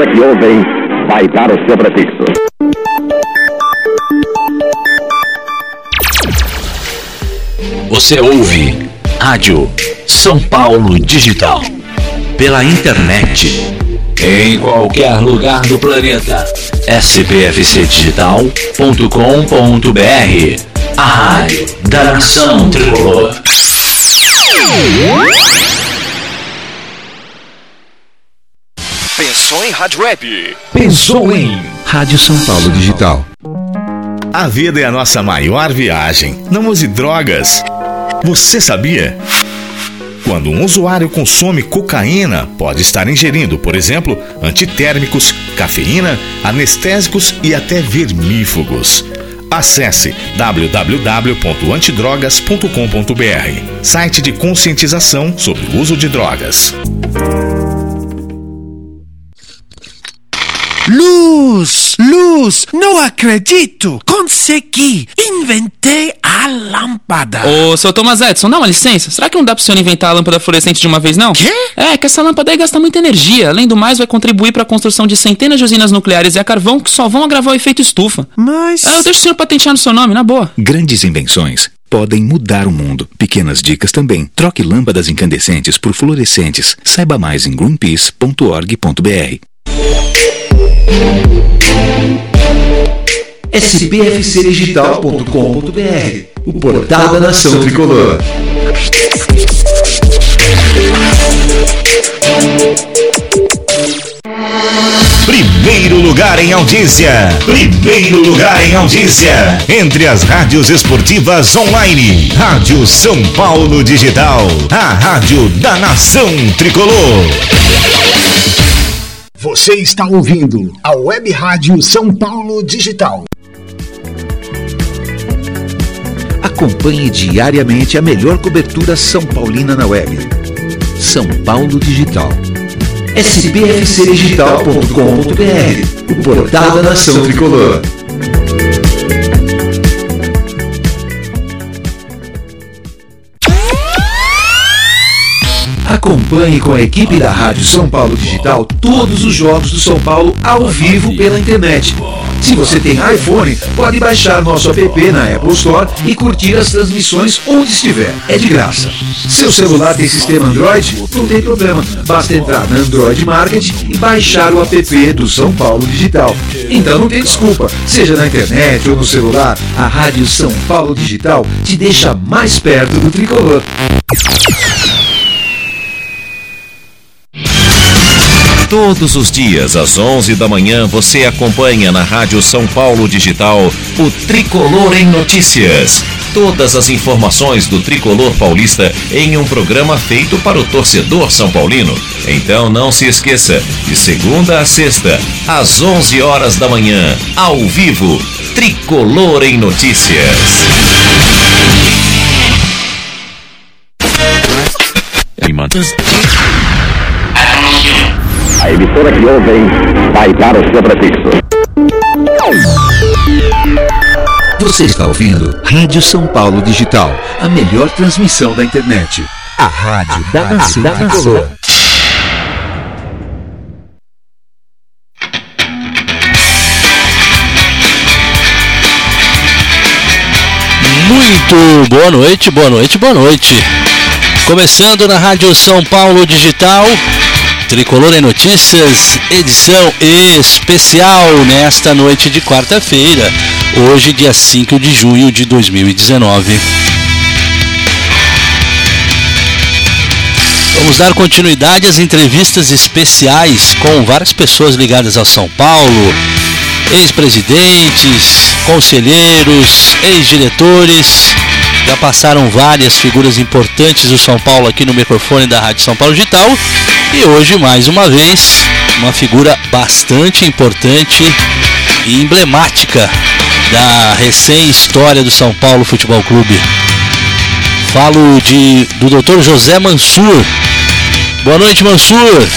emissora que ouvem vai dar o seu prefixo. Você ouve Rádio São Paulo Digital. Pela internet. Em qualquer lugar do planeta. spfcdigital.com.br A rádio da nação tricolor. Pensou em rádio web? Pensou em Rádio São Paulo Digital. A vida é a nossa maior viagem. Não use drogas. Você sabia? Quando um usuário consome cocaína, pode estar ingerindo, por exemplo, antitérmicos, cafeína, anestésicos e até vermífugos. Acesse www.antidrogas.com.br, site de conscientização sobre o uso de drogas. Luz, luz, não acredito! Consegui! Inventei a lâmpada! Ô, seu Thomas Edison, dá uma licença. Será que não dá pro senhor inventar a lâmpada fluorescente de uma vez, não? Quê? É, que essa lâmpada aí gasta muita energia. Além do mais, vai contribuir para a construção de centenas de usinas nucleares e a carvão que só vão agravar o efeito estufa. Mas. Ah, eu deixo o senhor patentear no seu nome, na boa. Grandes invenções podem mudar o mundo. Pequenas dicas também. Troque lâmpadas incandescentes por fluorescentes. Saiba mais em greenpeace.org.br. spfcdigital.com.br O portal da nação tricolor. Primeiro lugar em audiência. Primeiro lugar em audiência. Entre as rádios esportivas online. Rádio São Paulo Digital. A rádio da nação tricolor. Você está ouvindo a Web Rádio São Paulo Digital. Acompanhe diariamente a melhor cobertura São Paulina na web. São Paulo Digital. spfcdigital.com.br O portal da nação tricolor. Acompanhe com a equipe da Rádio São Paulo Digital todos os jogos do São Paulo ao vivo pela internet. Se você tem iPhone, pode baixar nosso app na Apple Store e curtir as transmissões onde estiver. É de graça. Seu celular tem sistema Android? Não tem problema. Basta entrar na Android Market e baixar o app do São Paulo Digital. Então não tem desculpa. Seja na internet ou no celular, a Rádio São Paulo Digital te deixa mais perto do tricolor. Todos os dias, às 11 da manhã, você acompanha na Rádio São Paulo Digital o Tricolor em Notícias. Todas as informações do tricolor paulista em um programa feito para o torcedor são paulino. Então não se esqueça, de segunda a sexta, às 11 horas da manhã, ao vivo, Tricolor em Notícias. A emissora que ouvem vai dar o seu prefixo. Você está ouvindo Rádio São Paulo Digital, a melhor transmissão da internet. A rádio da nação tricolor. Muito boa noite, boa noite, boa noite. Começando na Rádio São Paulo Digital, Tricolor em Notícias, edição especial nesta noite de quarta-feira, hoje, dia 5 de junho de 2019. Vamos dar continuidade às entrevistas especiais com várias pessoas ligadas ao São Paulo, ex-presidentes, conselheiros, ex-diretores. Já passaram várias figuras importantes do São Paulo aqui no microfone da Rádio São Paulo Digital. E hoje, mais uma vez, uma figura bastante importante e emblemática da recém-história do São Paulo Futebol Clube. Falo de, do Dr. José Mansur. Boa noite, Mansur.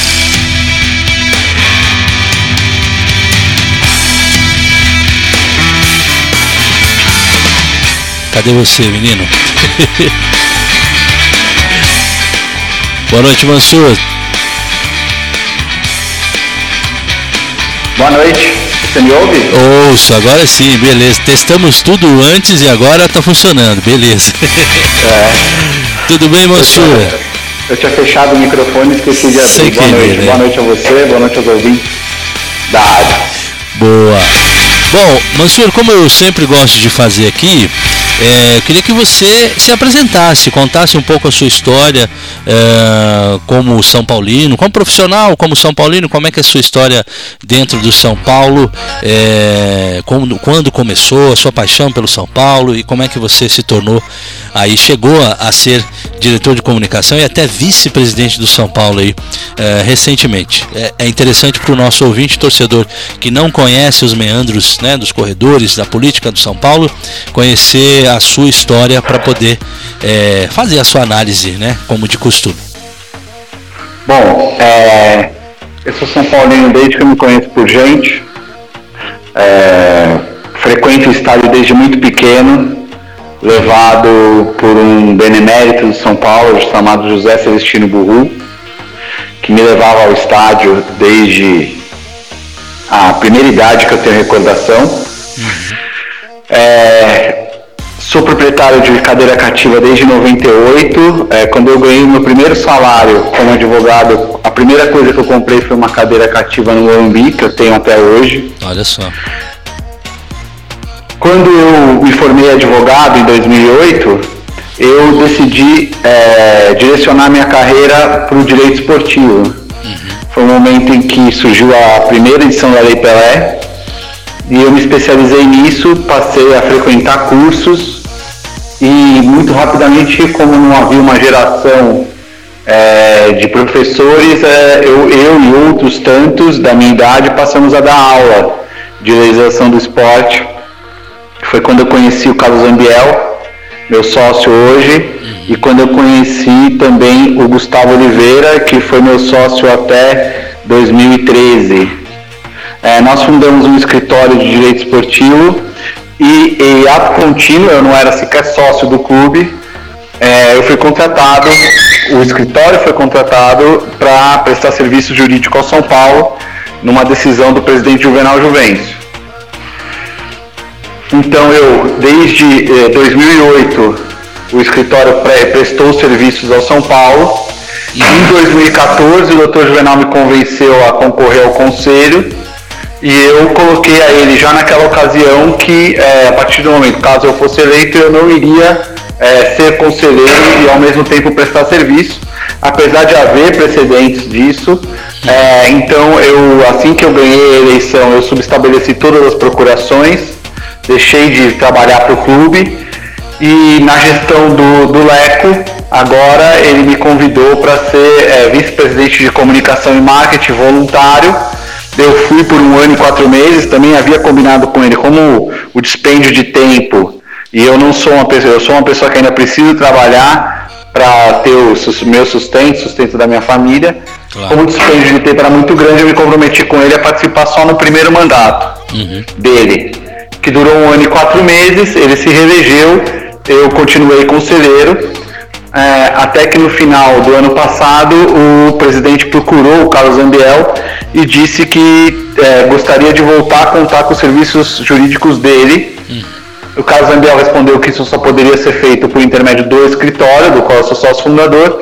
Cadê você, menino? Boa noite, Mansur. Boa noite. Você me ouve? Ouço, agora sim, beleza. Testamos tudo antes e agora tá funcionando, beleza. É. tudo bem, Mansur? Eu tinha fechado o microfone e esqueci de abrir. Boa querer, noite. né? Boa noite a você, boa noite aos ouvintes da rádio. Boa. Bom, Mansur, como eu sempre gosto de fazer aqui, é, eu queria que você se apresentasse, contasse um pouco a sua história é, como São Paulino, como profissional, como São Paulino, como é que é a sua história dentro do São Paulo, é, como- quando começou, a sua paixão pelo São Paulo e como é que você se tornou aí, chegou a, a ser diretor de comunicação e até vice-presidente do São Paulo aí é, recentemente. É, é interessante para o nosso ouvinte torcedor que não conhece os meandros né, dos corredores da política do São Paulo, conhecer a sua história para poder é, fazer a sua análise, né, como de costume. Bom, é, eu sou São Paulino desde que eu me conheço por gente. É, frequento o estádio desde muito pequeno, levado por um benemérito de São Paulo chamado José Celestino Burru, que me levava ao estádio desde a primeira idade que eu tenho recordação. É, sou proprietário de cadeira cativa desde 98. É, quando eu ganhei meu primeiro salário como advogado, a primeira coisa que eu comprei foi uma cadeira cativa no Morumbi, que eu tenho até hoje. Olha só. Quando eu me formei advogado em 2008, eu decidi é, direcionar minha carreira para o direito esportivo. Foi o momento em que surgiu a primeira edição da Lei Pelé e eu me especializei nisso, passei a frequentar cursos e muito rapidamente, como não havia uma geração é, de professores, é, eu, eu e outros tantos da minha idade passamos a dar aula de legislação do esporte. Foi quando eu conheci o Carlos Ambiel, meu sócio hoje, e quando eu conheci também o Gustavo Oliveira, que foi meu sócio até 2013. É, nós fundamos um escritório de direito esportivo e, em ato contínuo, eu não era sequer sócio do clube, é, eu fui contratado, o escritório foi contratado para prestar serviço jurídico ao São Paulo, numa decisão do presidente Juvenal Juvencio. Então eu, desde eh, 2008, o escritório pre- prestou serviços ao São Paulo. Em 2014, o Dr. Juvenal me convenceu a concorrer ao conselho e eu coloquei a ele já naquela ocasião que, eh, a partir do momento, caso eu fosse eleito, eu não iria eh, ser conselheiro e ao mesmo tempo prestar serviço, apesar de haver precedentes disso. Eh, então, eu, assim que eu ganhei a eleição, eu subestabeleci todas as procurações, deixei de trabalhar para o clube e na gestão do, do Leco, agora ele me convidou para ser eh, vice-presidente de comunicação e marketing voluntário. Eu fui por um ano e quatro meses, também havia combinado com ele como o dispêndio de tempo. E eu não sou uma pessoa, eu sou uma pessoa que ainda preciso trabalhar para ter o meu sustento, sustento da minha família. Como o dispêndio de tempo era muito grande, eu me comprometi com ele a participar só no primeiro mandato dele, que durou um ano e quatro meses, ele se reelegeu, eu continuei conselheiro, é, até que no final do ano passado o presidente procurou o Carlos Ambiel e disse que é, gostaria de voltar a contar com os serviços jurídicos dele. O Carlos Ambiel respondeu que isso só poderia ser feito por intermédio do escritório, do qual eu sou sócio fundador,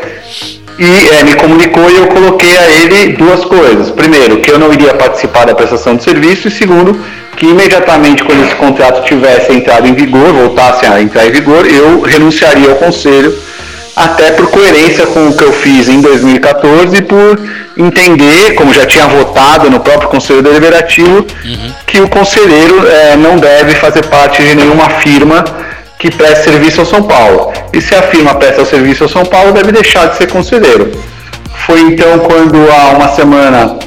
e é, me comunicou e eu coloquei a ele duas coisas. Primeiro, que eu não iria participar da prestação de serviço, e segundo, que imediatamente quando esse contrato tivesse entrado em vigor, voltasse a entrar em vigor, eu renunciaria ao conselho, até por coerência com o que eu fiz em 2014 e por entender, como já tinha votado no próprio Conselho Deliberativo, que o conselheiro eh, não deve fazer parte de nenhuma firma que preste serviço ao São Paulo. E se a firma presta serviço ao São Paulo, deve deixar de ser conselheiro. Foi então quando há uma semana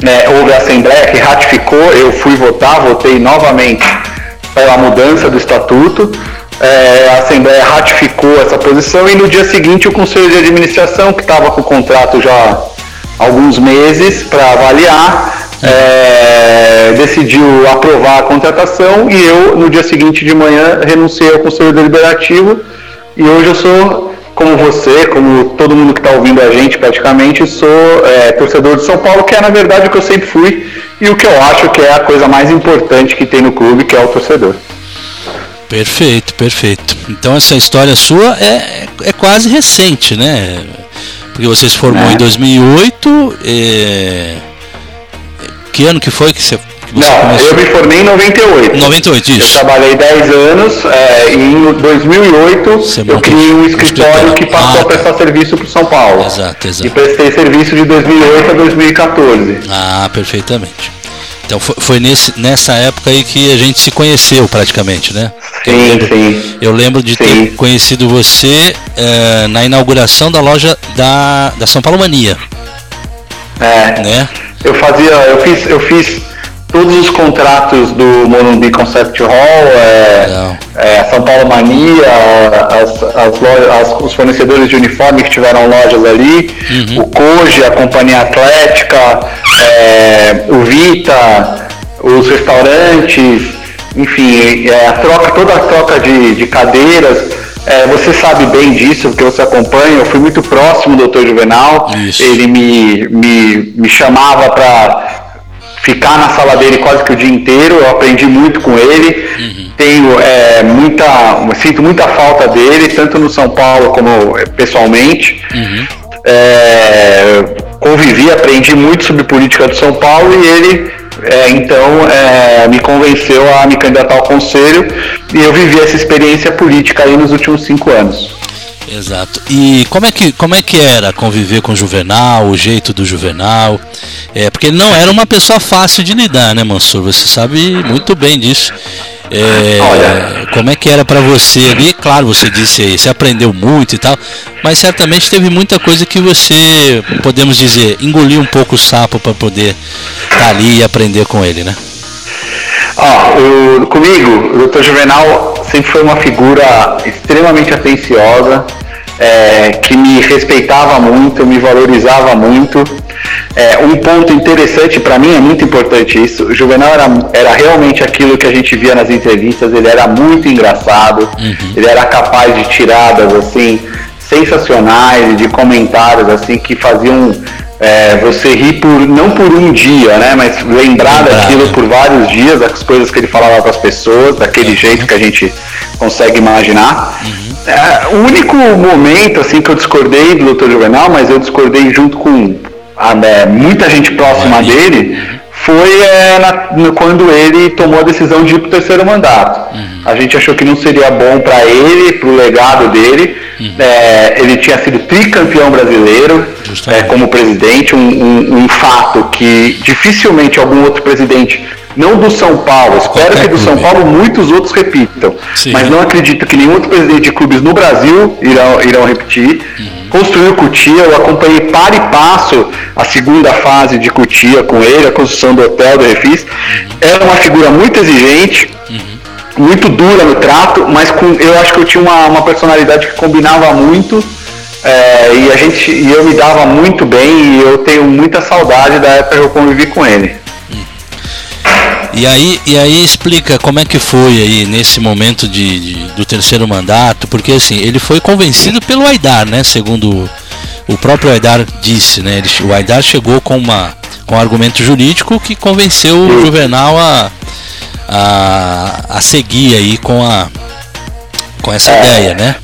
né, houve a Assembleia que ratificou, eu fui votar, votei novamente pela mudança do estatuto. É, a Assembleia ratificou essa posição e no dia seguinte o Conselho de Administração, que estava com o contrato já há alguns meses para avaliar, é, decidiu aprovar a contratação e eu, no dia seguinte de manhã, renunciei ao Conselho Deliberativo e hoje eu sou como você, como todo mundo que está ouvindo a gente praticamente, sou é, torcedor de São Paulo, que é na verdade o que eu sempre fui e o que eu acho que é a coisa mais importante que tem no clube, que é o torcedor. Perfeito, perfeito. Então essa história sua é, é quase recente, né? Porque você se formou é. em 2008. É... Que ano que foi que você não, começou? eu me formei em 98. 98, isso. Eu trabalhei 10 anos é, e em 2008 eu criei um escritório que passou ah, a prestar tá. serviço para São Paulo. Exato, exato. E prestei serviço de 2008 a 2014. Ah, perfeitamente. Então foi, foi nesse, nessa época aí que a gente se conheceu praticamente, né? Sim, eu lembro, sim. Eu lembro de sim. ter conhecido você é, na inauguração da loja da, da São Paulo Mania. É. Né? Eu fazia, eu fiz, eu fiz todos os contratos do Morumbi Concept Hall, é, é, São Paulo Mania, as, as lojas, as, os fornecedores de uniforme que tiveram lojas ali, uhum. o Koji, a Companhia Atlética, é, o Vita, os restaurantes, enfim, é, a troca, toda a troca de, de cadeiras. É, você sabe bem disso, porque você acompanha. Eu fui muito próximo do Dr. Juvenal. Isso. Ele me, me, me chamava para ficar na sala dele quase que o dia inteiro. Eu aprendi muito com ele. Uhum. Tenho é, muita, sinto muita falta dele, tanto no São Paulo como é, pessoalmente. Uhum. É, convivi, aprendi muito sobre política de São Paulo e ele é, então é, me convenceu a me candidatar ao conselho e eu vivi essa experiência política aí nos últimos cinco anos. Exato. E como é que, como é que era conviver com o Juvenal, o jeito do Juvenal? É, porque ele não era uma pessoa fácil de lidar, né, Mansur? Você sabe muito bem disso. É, como é que era para você ali? Claro, você disse aí, você aprendeu muito e tal, mas certamente teve muita coisa que você, podemos dizer, engoliu um pouco o sapo para poder estar tá ali e aprender com ele, né? Ó, comigo, o Dr. Juvenal sempre foi uma figura extremamente atenciosa, é, que me respeitava muito, me valorizava muito. É, um ponto interessante para mim, é muito importante isso, o Juvenal era, era realmente aquilo que a gente via nas entrevistas, ele era muito engraçado, uhum. ele era capaz de tiradas assim, sensacionais, de comentários assim que faziam é, você rir por não por um dia, né? Mas lembrar daquilo por vários dias, das coisas que ele falava para as pessoas, daquele uhum. jeito que a gente consegue imaginar. Uhum. É, o único momento assim que eu discordei do Dr. Juvenal, mas eu discordei junto com a, é, muita gente próxima uhum. dele, foi é, na, no, quando ele tomou a decisão de ir para o terceiro mandato. Uhum. A gente achou que não seria bom para ele, para o legado dele. Uhum. É, ele tinha sido tricampeão brasileiro é, como presidente, um, um, um, fato que dificilmente algum outro presidente, não do São Paulo, espero que do São Paulo muitos outros repitam, Sim. mas não acredito que nenhum outro presidente de clubes no Brasil irão, irão repetir. Uhum construiu Cutia, eu acompanhei para e passo a segunda fase de Cutia com ele, a construção do hotel do Refis. Era uma figura muito exigente, muito dura no trato, mas com, eu acho que eu tinha uma, uma personalidade que combinava muito. É, e a gente e eu me dava muito bem e eu tenho muita saudade da época que eu convivi com ele. E aí, e aí explica como é que foi aí nesse momento de, de, do terceiro mandato, porque assim, ele foi convencido pelo Aidar, né? Segundo o próprio Aidar disse, né? Ele, o Aidar chegou com, uma, com um argumento jurídico que convenceu o Juvenal a, a, a seguir aí com, a, com essa é, ideia, né?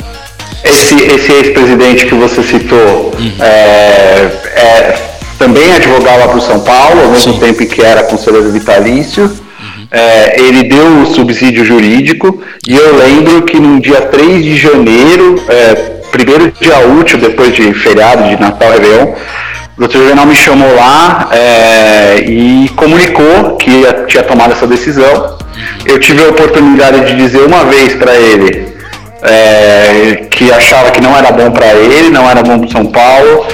Esse, esse ex-presidente que você citou uhum. é, é também advogava para o São Paulo, ao mesmo Sim. tempo que era conselheiro vitalício. Uhum. É, ele deu o subsídio jurídico e eu lembro que no dia 3 de janeiro, é, primeiro dia útil depois de feriado de Natal Réveillon, o doutor Juvenal me chamou lá é, e comunicou que tinha tomado essa decisão. Eu tive a oportunidade de dizer uma vez para ele é, que achava que não era bom para ele, não era bom para São Paulo,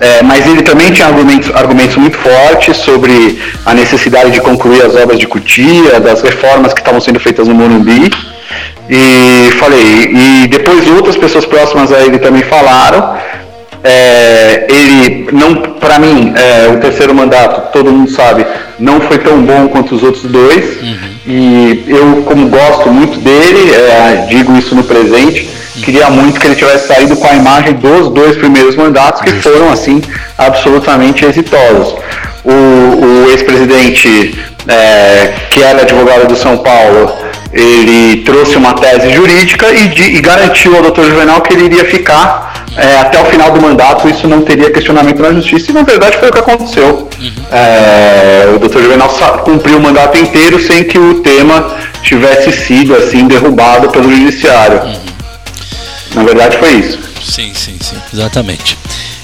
é, mas ele também tinha argumentos, argumentos muito fortes sobre a necessidade de concluir as obras de Cutia, das reformas que estavam sendo feitas no Morumbi. E falei, e depois outras pessoas próximas a ele também falaram. É, ele não, para mim, é, o terceiro mandato, todo mundo sabe, não foi tão bom quanto os outros dois. Uhum. E eu, como gosto muito dele, é, digo isso no presente, queria muito que ele tivesse saído com a imagem dos dois primeiros mandatos, que foram, assim, absolutamente exitosos. O, o ex-presidente, é, que era advogado do São Paulo, ele trouxe uma tese jurídica e, de, e garantiu ao doutor Juvenal que ele iria ficar é, até o final do mandato, isso não teria questionamento na justiça, e na verdade foi o que aconteceu. É, o doutor Juvenal cumpriu o mandato inteiro sem que o tema tivesse sido assim derrubado pelo judiciário. Na verdade foi isso. Sim, sim, sim, exatamente.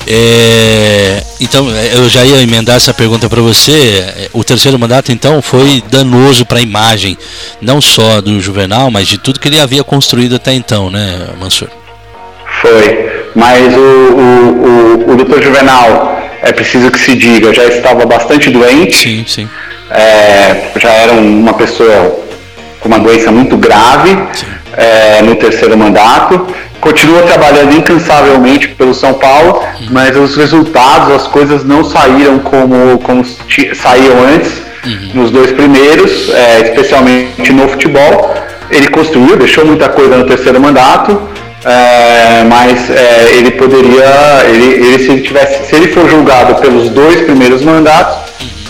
É, então, eu já ia emendar essa pergunta para você. O terceiro mandato, então, foi danoso para a imagem, não só do Juvenal, mas de tudo que ele havia construído até então, né, Mansur? Foi, mas o, o, o, o doutor Juvenal, é preciso que se diga, já estava bastante doente. Sim, sim. É, já era uma pessoa com uma doença muito grave é, no terceiro mandato continua trabalhando incansavelmente pelo São Paulo, mas os resultados, as coisas não saíram como, como saíam antes, nos dois primeiros, é, especialmente no futebol. Ele construiu, deixou muita coisa no terceiro mandato, é, mas é, ele poderia, ele, ele, se ele tivesse, se ele for julgado pelos dois primeiros mandatos,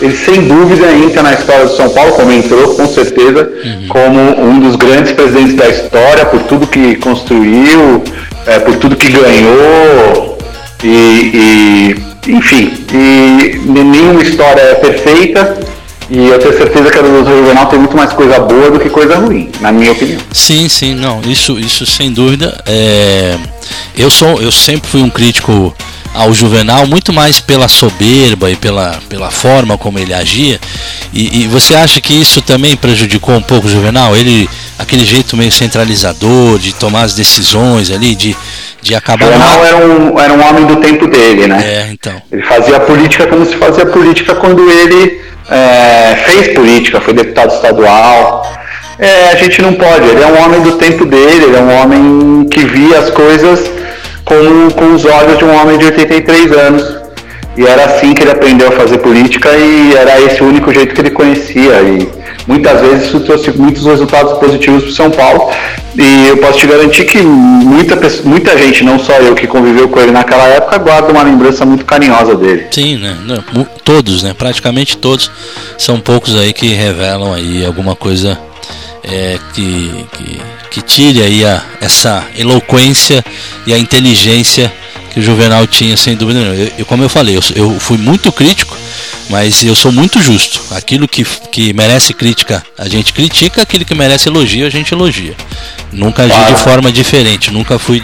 ele sem dúvida entra na história do São Paulo, como entrou, com certeza, uhum. como um dos grandes presidentes da história, por tudo que construiu, é, por tudo que ganhou, e, e, enfim, e nenhuma história é perfeita, e eu tenho certeza que a do Juvenal tem muito mais coisa boa do que coisa ruim, na minha opinião. Sim, sim, não, isso, isso sem dúvida. É... Eu sou, eu sempre fui um crítico ao Juvenal muito mais pela soberba e pela, pela forma como ele agia. E, e, você acha que isso também prejudicou um pouco o Juvenal? Ele, aquele jeito meio centralizador de tomar as decisões ali, de, de acabar. O Juvenal era um, era um homem do tempo dele, né? É, então. Ele fazia política como se fazia política quando ele é, fez política, foi deputado estadual. É, a gente não pode, ele é um homem do tempo dele, ele é um homem que via as coisas com, com os olhos de um homem de 83 anos. E era assim que ele aprendeu a fazer política e era esse o único jeito que ele conhecia. E muitas vezes isso trouxe muitos resultados positivos para São Paulo. E eu posso te garantir que muita, muita gente, não só eu que conviveu com ele naquela época, guarda uma lembrança muito carinhosa dele. Sim, né? Todos, né? Praticamente todos. São poucos aí que revelam aí alguma coisa é, que, que, que, tire aí a, essa eloquência e a inteligência que o Juvenal tinha, sem dúvida nenhuma. Eu, eu, como eu falei, eu, eu fui muito crítico, mas eu sou muito justo. Aquilo que, que merece crítica, a gente critica, aquilo que merece elogio, a gente elogia. Nunca agi de forma diferente, nunca fui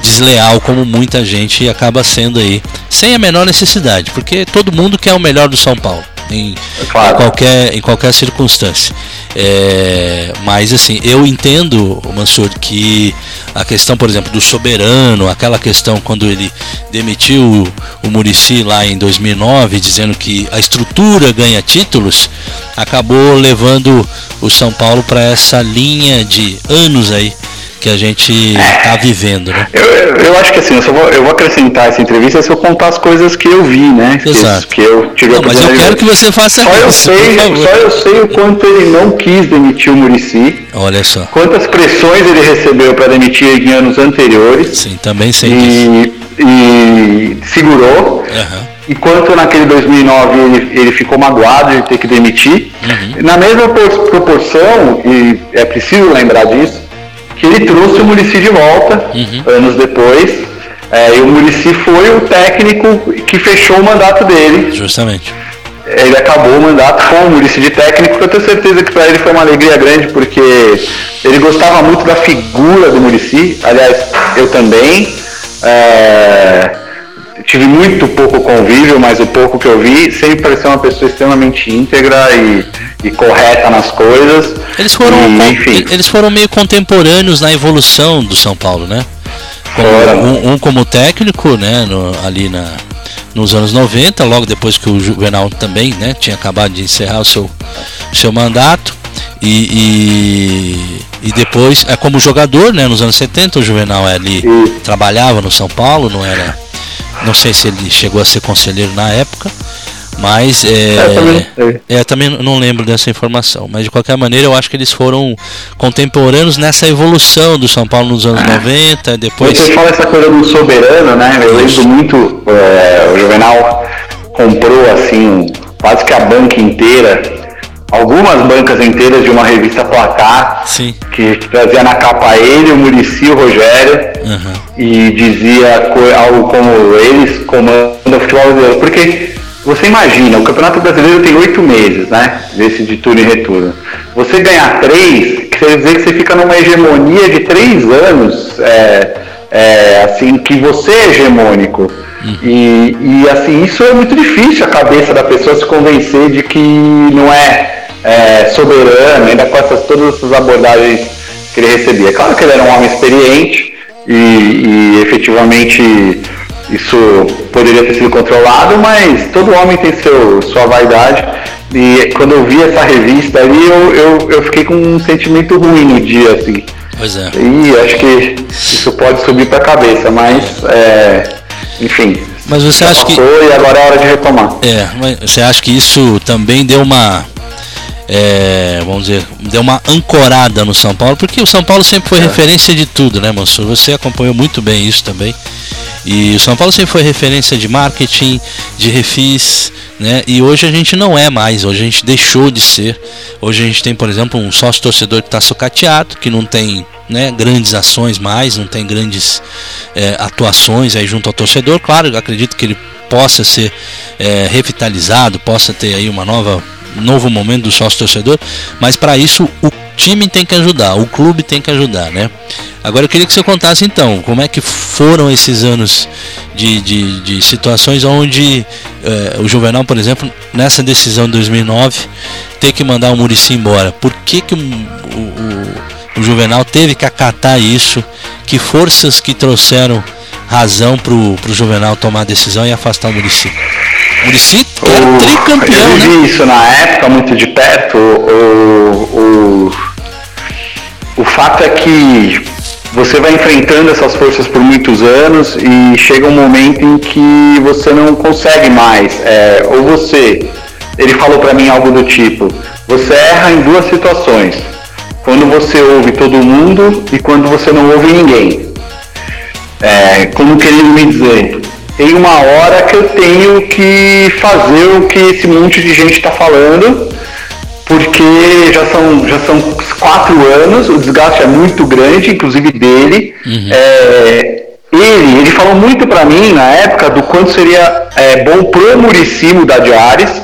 desleal como muita gente acaba sendo aí, sem a menor necessidade, porque todo mundo quer o melhor do São Paulo em, claro. em, qualquer, em qualquer circunstância. É, mas assim, eu entendo, Mansur, que a questão, por exemplo, do soberano, aquela questão quando ele demitiu o, o Murici lá em 2009, dizendo que a estrutura ganha títulos, acabou levando o São Paulo para essa linha de anos aí que a gente está vivendo, né? Eu, eu acho que assim, eu, vou, eu vou acrescentar essa entrevista se eu contar as coisas que eu vi, né? Exato. Que, que eu tive não, mas eu quero que você faça só isso. Eu sei, só eu sei o quanto ele não quis demitir o Murici. Olha só. Quantas pressões ele recebeu para demitir em anos anteriores. Sim, também sei e, disso. E segurou. Uhum. Enquanto naquele 2009 ele, ele ficou magoado de ter que demitir. Uhum. Na mesma proporção, e é preciso lembrar disso, que ele trouxe o Murici de volta, uhum. anos depois, é, e o Murici foi o técnico que fechou o mandato dele. Justamente. Ele acabou o mandato com o Murici de técnico, que eu tenho certeza que para ele foi uma alegria grande, porque ele gostava muito da figura do Murici, aliás, eu também. É, tive muito pouco convívio, mas o pouco que eu vi sempre pareceu uma pessoa extremamente íntegra e, e correta nas coisas. Eles foram, e, enfim. eles foram meio contemporâneos na evolução do São Paulo, né? Como, um, um, como técnico, né, no, ali na, nos anos 90, logo depois que o Juvenal também né, tinha acabado de encerrar o seu, seu mandato. E, e, e, depois, é como jogador, né, nos anos 70, o Juvenal ali trabalhava no São Paulo, não era não sei se ele chegou a ser conselheiro na época, Mas é, é, também não lembro dessa informação. Mas de qualquer maneira, eu acho que eles foram contemporâneos nessa evolução do São Paulo nos anos é. 90. Depois... Você fala essa coisa do soberano, né? Eu lembro muito. É, o Juvenal comprou assim quase que a banca inteira algumas bancas inteiras de uma revista Placar, Sim. que trazia na capa ele, o Murici, o Rogério, uhum. e dizia algo como eles comandam o futebol brasileiro. Porque você imagina, o Campeonato Brasileiro tem oito meses, né? Desse de turno e retorno. Você ganhar três, quer dizer que você fica numa hegemonia de três anos, é, é, assim, que você é hegemônico. E, e assim, isso é muito difícil a cabeça da pessoa se convencer de que não é é, soberano, ainda com essas, todas essas abordagens que ele recebia. Claro que ele era um homem experiente e, e efetivamente isso poderia ter sido controlado, mas todo homem tem seu, sua vaidade. E quando eu vi essa revista ali, eu, eu, eu fiquei com um sentimento ruim no dia, assim. Pois é. E acho que isso pode subir para a cabeça, mas é, enfim. Mas você acha que. E agora é hora de retomar. É, mas você acha que isso também deu uma é, vamos dizer, deu uma ancorada no São Paulo, porque o São Paulo sempre foi é. referência de tudo, né, Mansur? Você acompanhou muito bem isso também. E o São Paulo sempre foi referência de marketing, de refis, né? E hoje a gente não é mais, hoje a gente deixou de ser. Hoje a gente tem, por exemplo, um sócio torcedor que está sucateado, que não tem né, grandes ações mais, não tem grandes é, atuações aí junto ao torcedor. Claro, acredito que ele possa ser é, revitalizado, possa ter aí uma nova novo momento do sócio torcedor, mas para isso o time tem que ajudar, o clube tem que ajudar, né? Agora eu queria que você contasse então, como é que foram esses anos de, de, de situações onde eh, o Juvenal, por exemplo, nessa decisão de 2009, ter que mandar o Murici embora. Por que, que o, o, o Juvenal teve que acatar isso? Que forças que trouxeram razão pro, pro Juvenal tomar a decisão e afastar o Murici? Murici era o, tricampeão, eu vi né? isso na época muito de perto. O, o, o fato é que você vai enfrentando essas forças por muitos anos e chega um momento em que você não consegue mais. É, ou você, ele falou para mim algo do tipo: você erra em duas situações. Quando você ouve todo mundo e quando você não ouve ninguém. É, como querendo me dizer, tem uma hora que eu tenho que fazer o que esse monte de gente está falando, porque já são, já são quatro anos, o desgaste é muito grande, inclusive dele. Uhum. É, ele, ele falou muito para mim na época do quanto seria é, bom pro Murici mudar de Ares.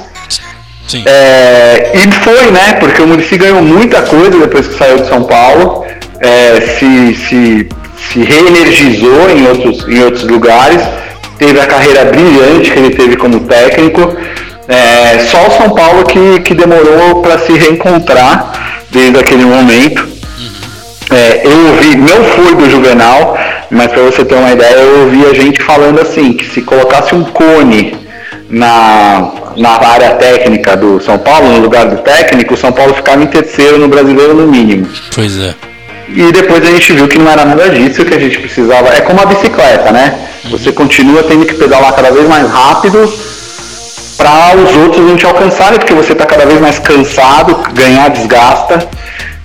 É, e foi, né? Porque o Murici ganhou muita coisa depois que saiu de São Paulo. É, se, se, se reenergizou em outros, em outros lugares teve a carreira brilhante que ele teve como técnico. É, só o São Paulo que, que demorou para se reencontrar desde aquele momento. É, eu ouvi, não foi do Juvenal, mas para você ter uma ideia, eu ouvi a gente falando assim, que se colocasse um cone na, na área técnica do São Paulo, no lugar do técnico, o São Paulo ficava em terceiro no brasileiro no mínimo. Pois é. E depois a gente viu que não era nada disso, que a gente precisava. É como a bicicleta, né? Você continua tendo que pedalar cada vez mais rápido para os outros não te alcançarem, porque você está cada vez mais cansado, ganhar desgasta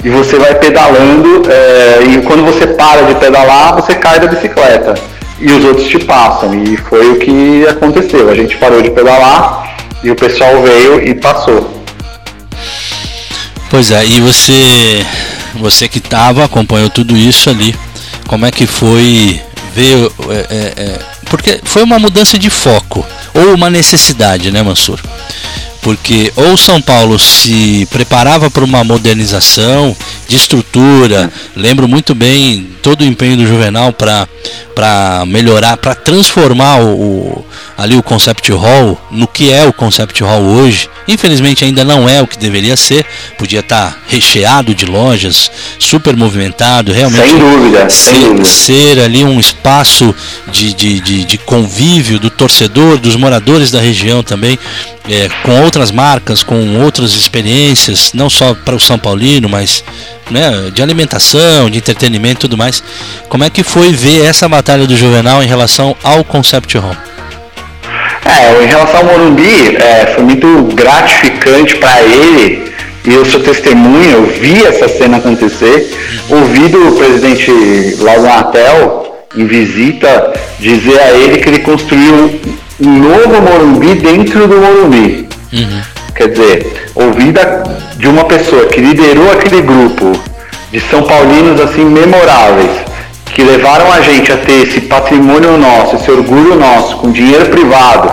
e você vai pedalando é, e quando você para de pedalar, você cai da bicicleta e os outros te passam. E foi o que aconteceu. A gente parou de pedalar e o pessoal veio e passou. Pois é, e você você que estava, acompanhou tudo isso ali, como é que foi ver. É, é, é, porque foi uma mudança de foco, ou uma necessidade, né, Mansur? Porque ou São Paulo se preparava para uma modernização de estrutura, lembro muito bem todo o empenho do Juvenal para melhorar, para transformar o, ali o Concept Hall no que é o Concept Hall hoje. Infelizmente ainda não é o que deveria ser, podia estar tá recheado de lojas, super movimentado, realmente sem dúvida, ser, sem dúvida. ser ali um espaço de, de, de, de, convívio do torcedor, dos moradores da região também, é, com outras marcas, com outras experiências, não só para o São Paulino, mas né, de alimentação, de entretenimento e tudo mais. Como é que foi ver essa batalha do Juvenal em relação ao Concept Hall? É, em relação ao Morumbi, é, foi muito gratificante para ele e eu sou testemunha, eu vi essa cena acontecer, ouvi do presidente Lazatel em visita dizer a ele que ele construiu um novo Morumbi dentro do Morumbi. Uhum. Quer dizer, ouvi da, de uma pessoa que liderou aquele grupo de São Paulinos assim memoráveis, que levaram a gente a ter esse patrimônio nosso, esse orgulho nosso, com dinheiro privado,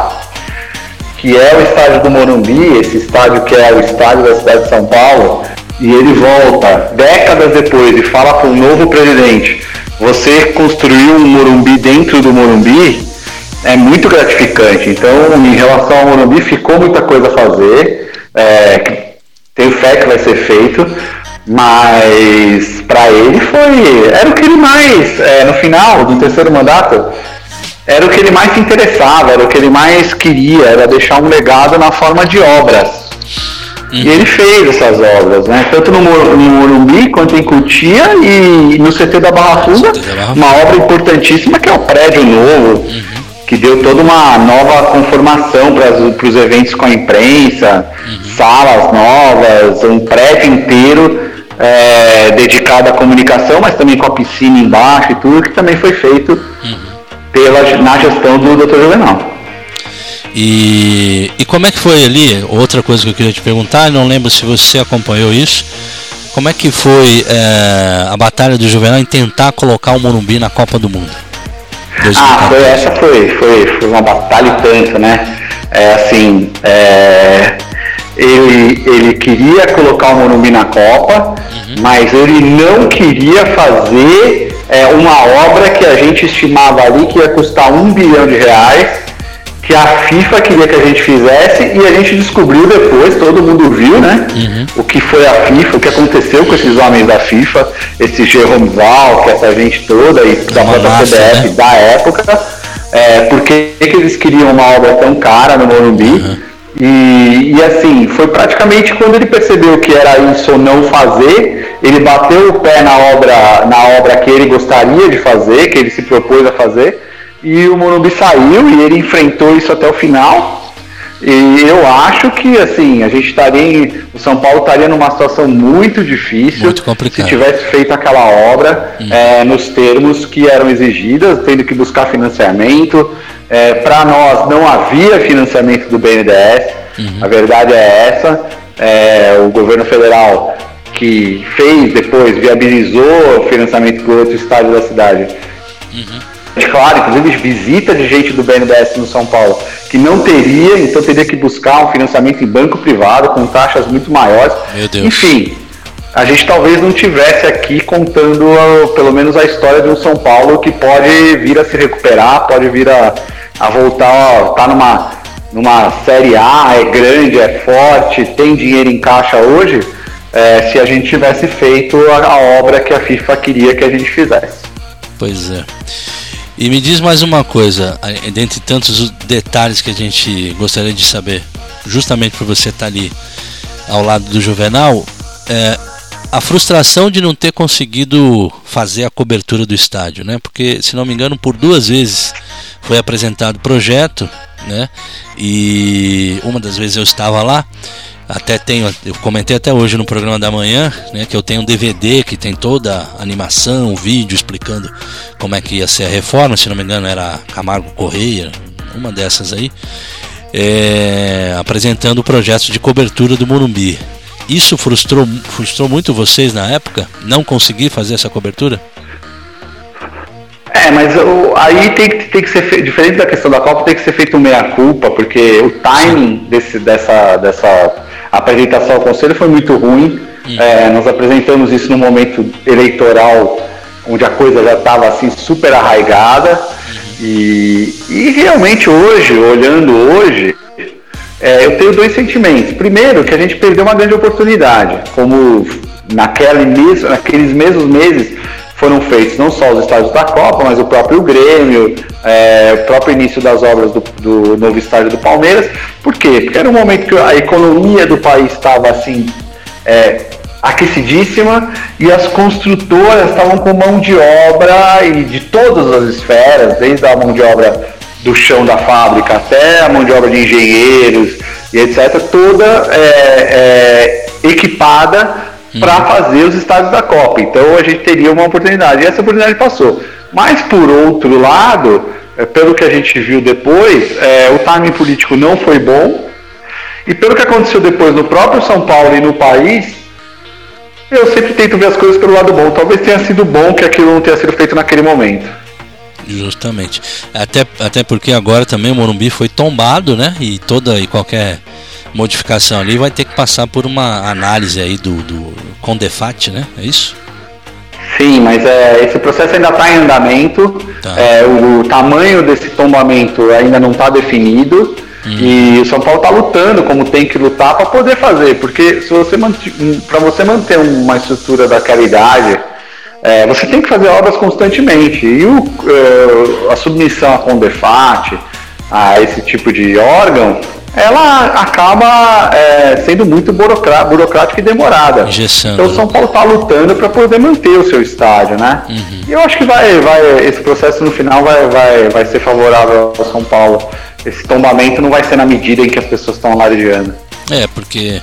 que é o estádio do Morumbi, esse estádio que é o estádio da cidade de São Paulo, e ele volta décadas depois e fala para um novo presidente: você construiu um Morumbi dentro do Morumbi, é muito gratificante. Então, em relação ao Morumbi, ficou muita coisa a fazer. É, tenho fé que vai ser feito, mas para ele foi. Era o que ele mais, é, no final do terceiro mandato, era o que ele mais se interessava, era o que ele mais queria, era deixar um legado na forma de obras. E ele fez essas obras, né? Tanto no, Mor- no Morumbi quanto em Cutia e no CT da Barra Funda, uma obra importantíssima que é o prédio novo, que deu toda uma nova conformação para os eventos com a imprensa, salas novas, um prédio inteiro é, dedicado à comunicação, mas também com a piscina embaixo e tudo, que também foi feito pela, na gestão do Dr. Juvenal. E, e como é que foi ali? Outra coisa que eu queria te perguntar, não lembro se você acompanhou isso. Como é que foi é, a batalha do Juvenal em tentar colocar o Morumbi na Copa do Mundo? Ah, foi, essa foi, foi, foi uma batalha tanto, né? É assim, é, ele, ele queria colocar o Morumbi na Copa, mas ele não queria fazer é, uma obra que a gente estimava ali que ia custar um bilhão de reais, que a FIFA queria que a gente fizesse e a gente descobriu depois, todo mundo viu, né? O que foi a FIFA, o que aconteceu com esses homens da FIFA, esse Jerome Val, que essa gente toda e da própria CBF né? da época, é, por que eles queriam uma obra tão cara no Morumbi. E, e assim, foi praticamente quando ele percebeu que era isso ou não fazer, ele bateu o pé na obra, na obra que ele gostaria de fazer, que ele se propôs a fazer, e o Morumbi saiu e ele enfrentou isso até o final. E eu acho que assim, a gente estaria em, o São Paulo estaria numa situação muito difícil Muito se tivesse feito aquela obra é, nos termos que eram exigidas, tendo que buscar financiamento. Para nós não havia financiamento do BNDES, a verdade é essa. É, o governo federal que fez depois, viabilizou o financiamento para outro estádio da cidade. Claro, inclusive visita de gente do BNDES no São Paulo que não teria, então teria que buscar um financiamento em banco privado com taxas muito maiores. Meu Deus. Enfim, a gente talvez não tivesse aqui contando ah, pelo menos a história de um São Paulo que pode vir a se recuperar, pode vir a, a voltar, tá numa, numa série A, é grande, é forte, tem dinheiro em caixa hoje, eh, se a gente tivesse feito a, a obra que a FIFA queria que a gente fizesse. Pois é. E me diz mais uma coisa, dentre tantos detalhes que a gente gostaria de saber, justamente por você estar ali ao lado do Juvenal, é, a frustração de não ter conseguido fazer a cobertura do estádio, né? Porque, se não me engano, por duas vezes foi apresentado o projeto, né? E uma das vezes eu estava lá, até tenho, eu comentei até hoje no programa da manhã, né, que eu tenho um DVD que tem toda a animação, o vídeo explicando como é que ia ser a reforma, se não me engano era Camargo Correia, uma dessas aí, é, apresentando o projeto de cobertura do Morumbi. Isso frustrou, frustrou muito vocês na época? Não conseguir fazer essa cobertura? É, mas o- aí tem que, tem que ser fe- diferente da questão da Copa, tem que ser feito um meia-culpa, porque o timing desse, dessa, dessa apresentação ao Conselho foi muito ruim. É, nós apresentamos isso num momento eleitoral onde a coisa já estava assim super arraigada. E, e realmente hoje, olhando hoje, é, eu tenho dois sentimentos. Primeiro, que a gente perdeu uma grande oportunidade, como naquele mes- naqueles mesmos meses foram feitos não só os estádios da Copa, mas o próprio Grêmio, é, o próprio início das obras do, do novo estádio do Palmeiras. Por quê? Porque era um momento que a economia do país estava assim é, aquecidíssima e as construtoras estavam com mão de obra e de todas as esferas, desde a mão de obra do chão da fábrica até a mão de obra de engenheiros e etc., toda é, é, equipada para fazer os estádios da Copa. Então a gente teria uma oportunidade. E essa oportunidade passou. Mas por outro lado, é, pelo que a gente viu depois, é, o timing político não foi bom. E pelo que aconteceu depois no próprio São Paulo e no país, eu sempre tento ver as coisas pelo lado bom. Talvez tenha sido bom que aquilo não tenha sido feito naquele momento. Justamente. Até, até porque agora também o Morumbi foi tombado, né? E toda e qualquer modificação ali vai ter que passar por uma análise aí do, do Condefat, né? É isso? Sim, mas é, esse processo ainda está em andamento. Tá. É, o, o, tamanho desse tombamento ainda não está definido. Hum. E o São Paulo está lutando como tem que lutar para poder fazer, porque se você para você manter uma estrutura da caridade, é, você tem que fazer obras constantemente. E o, é, a submissão a Condefat, a esse tipo de órgão, ela acaba é, sendo muito burocrática e demorada. Injeção, então o São Paulo está lutando para poder manter o seu estádio, né? Uhum. E eu acho que vai, vai, esse processo no final vai, vai, vai ser favorável ao São Paulo. Esse tombamento não vai ser na medida em que as pessoas estão alardeando. É, porque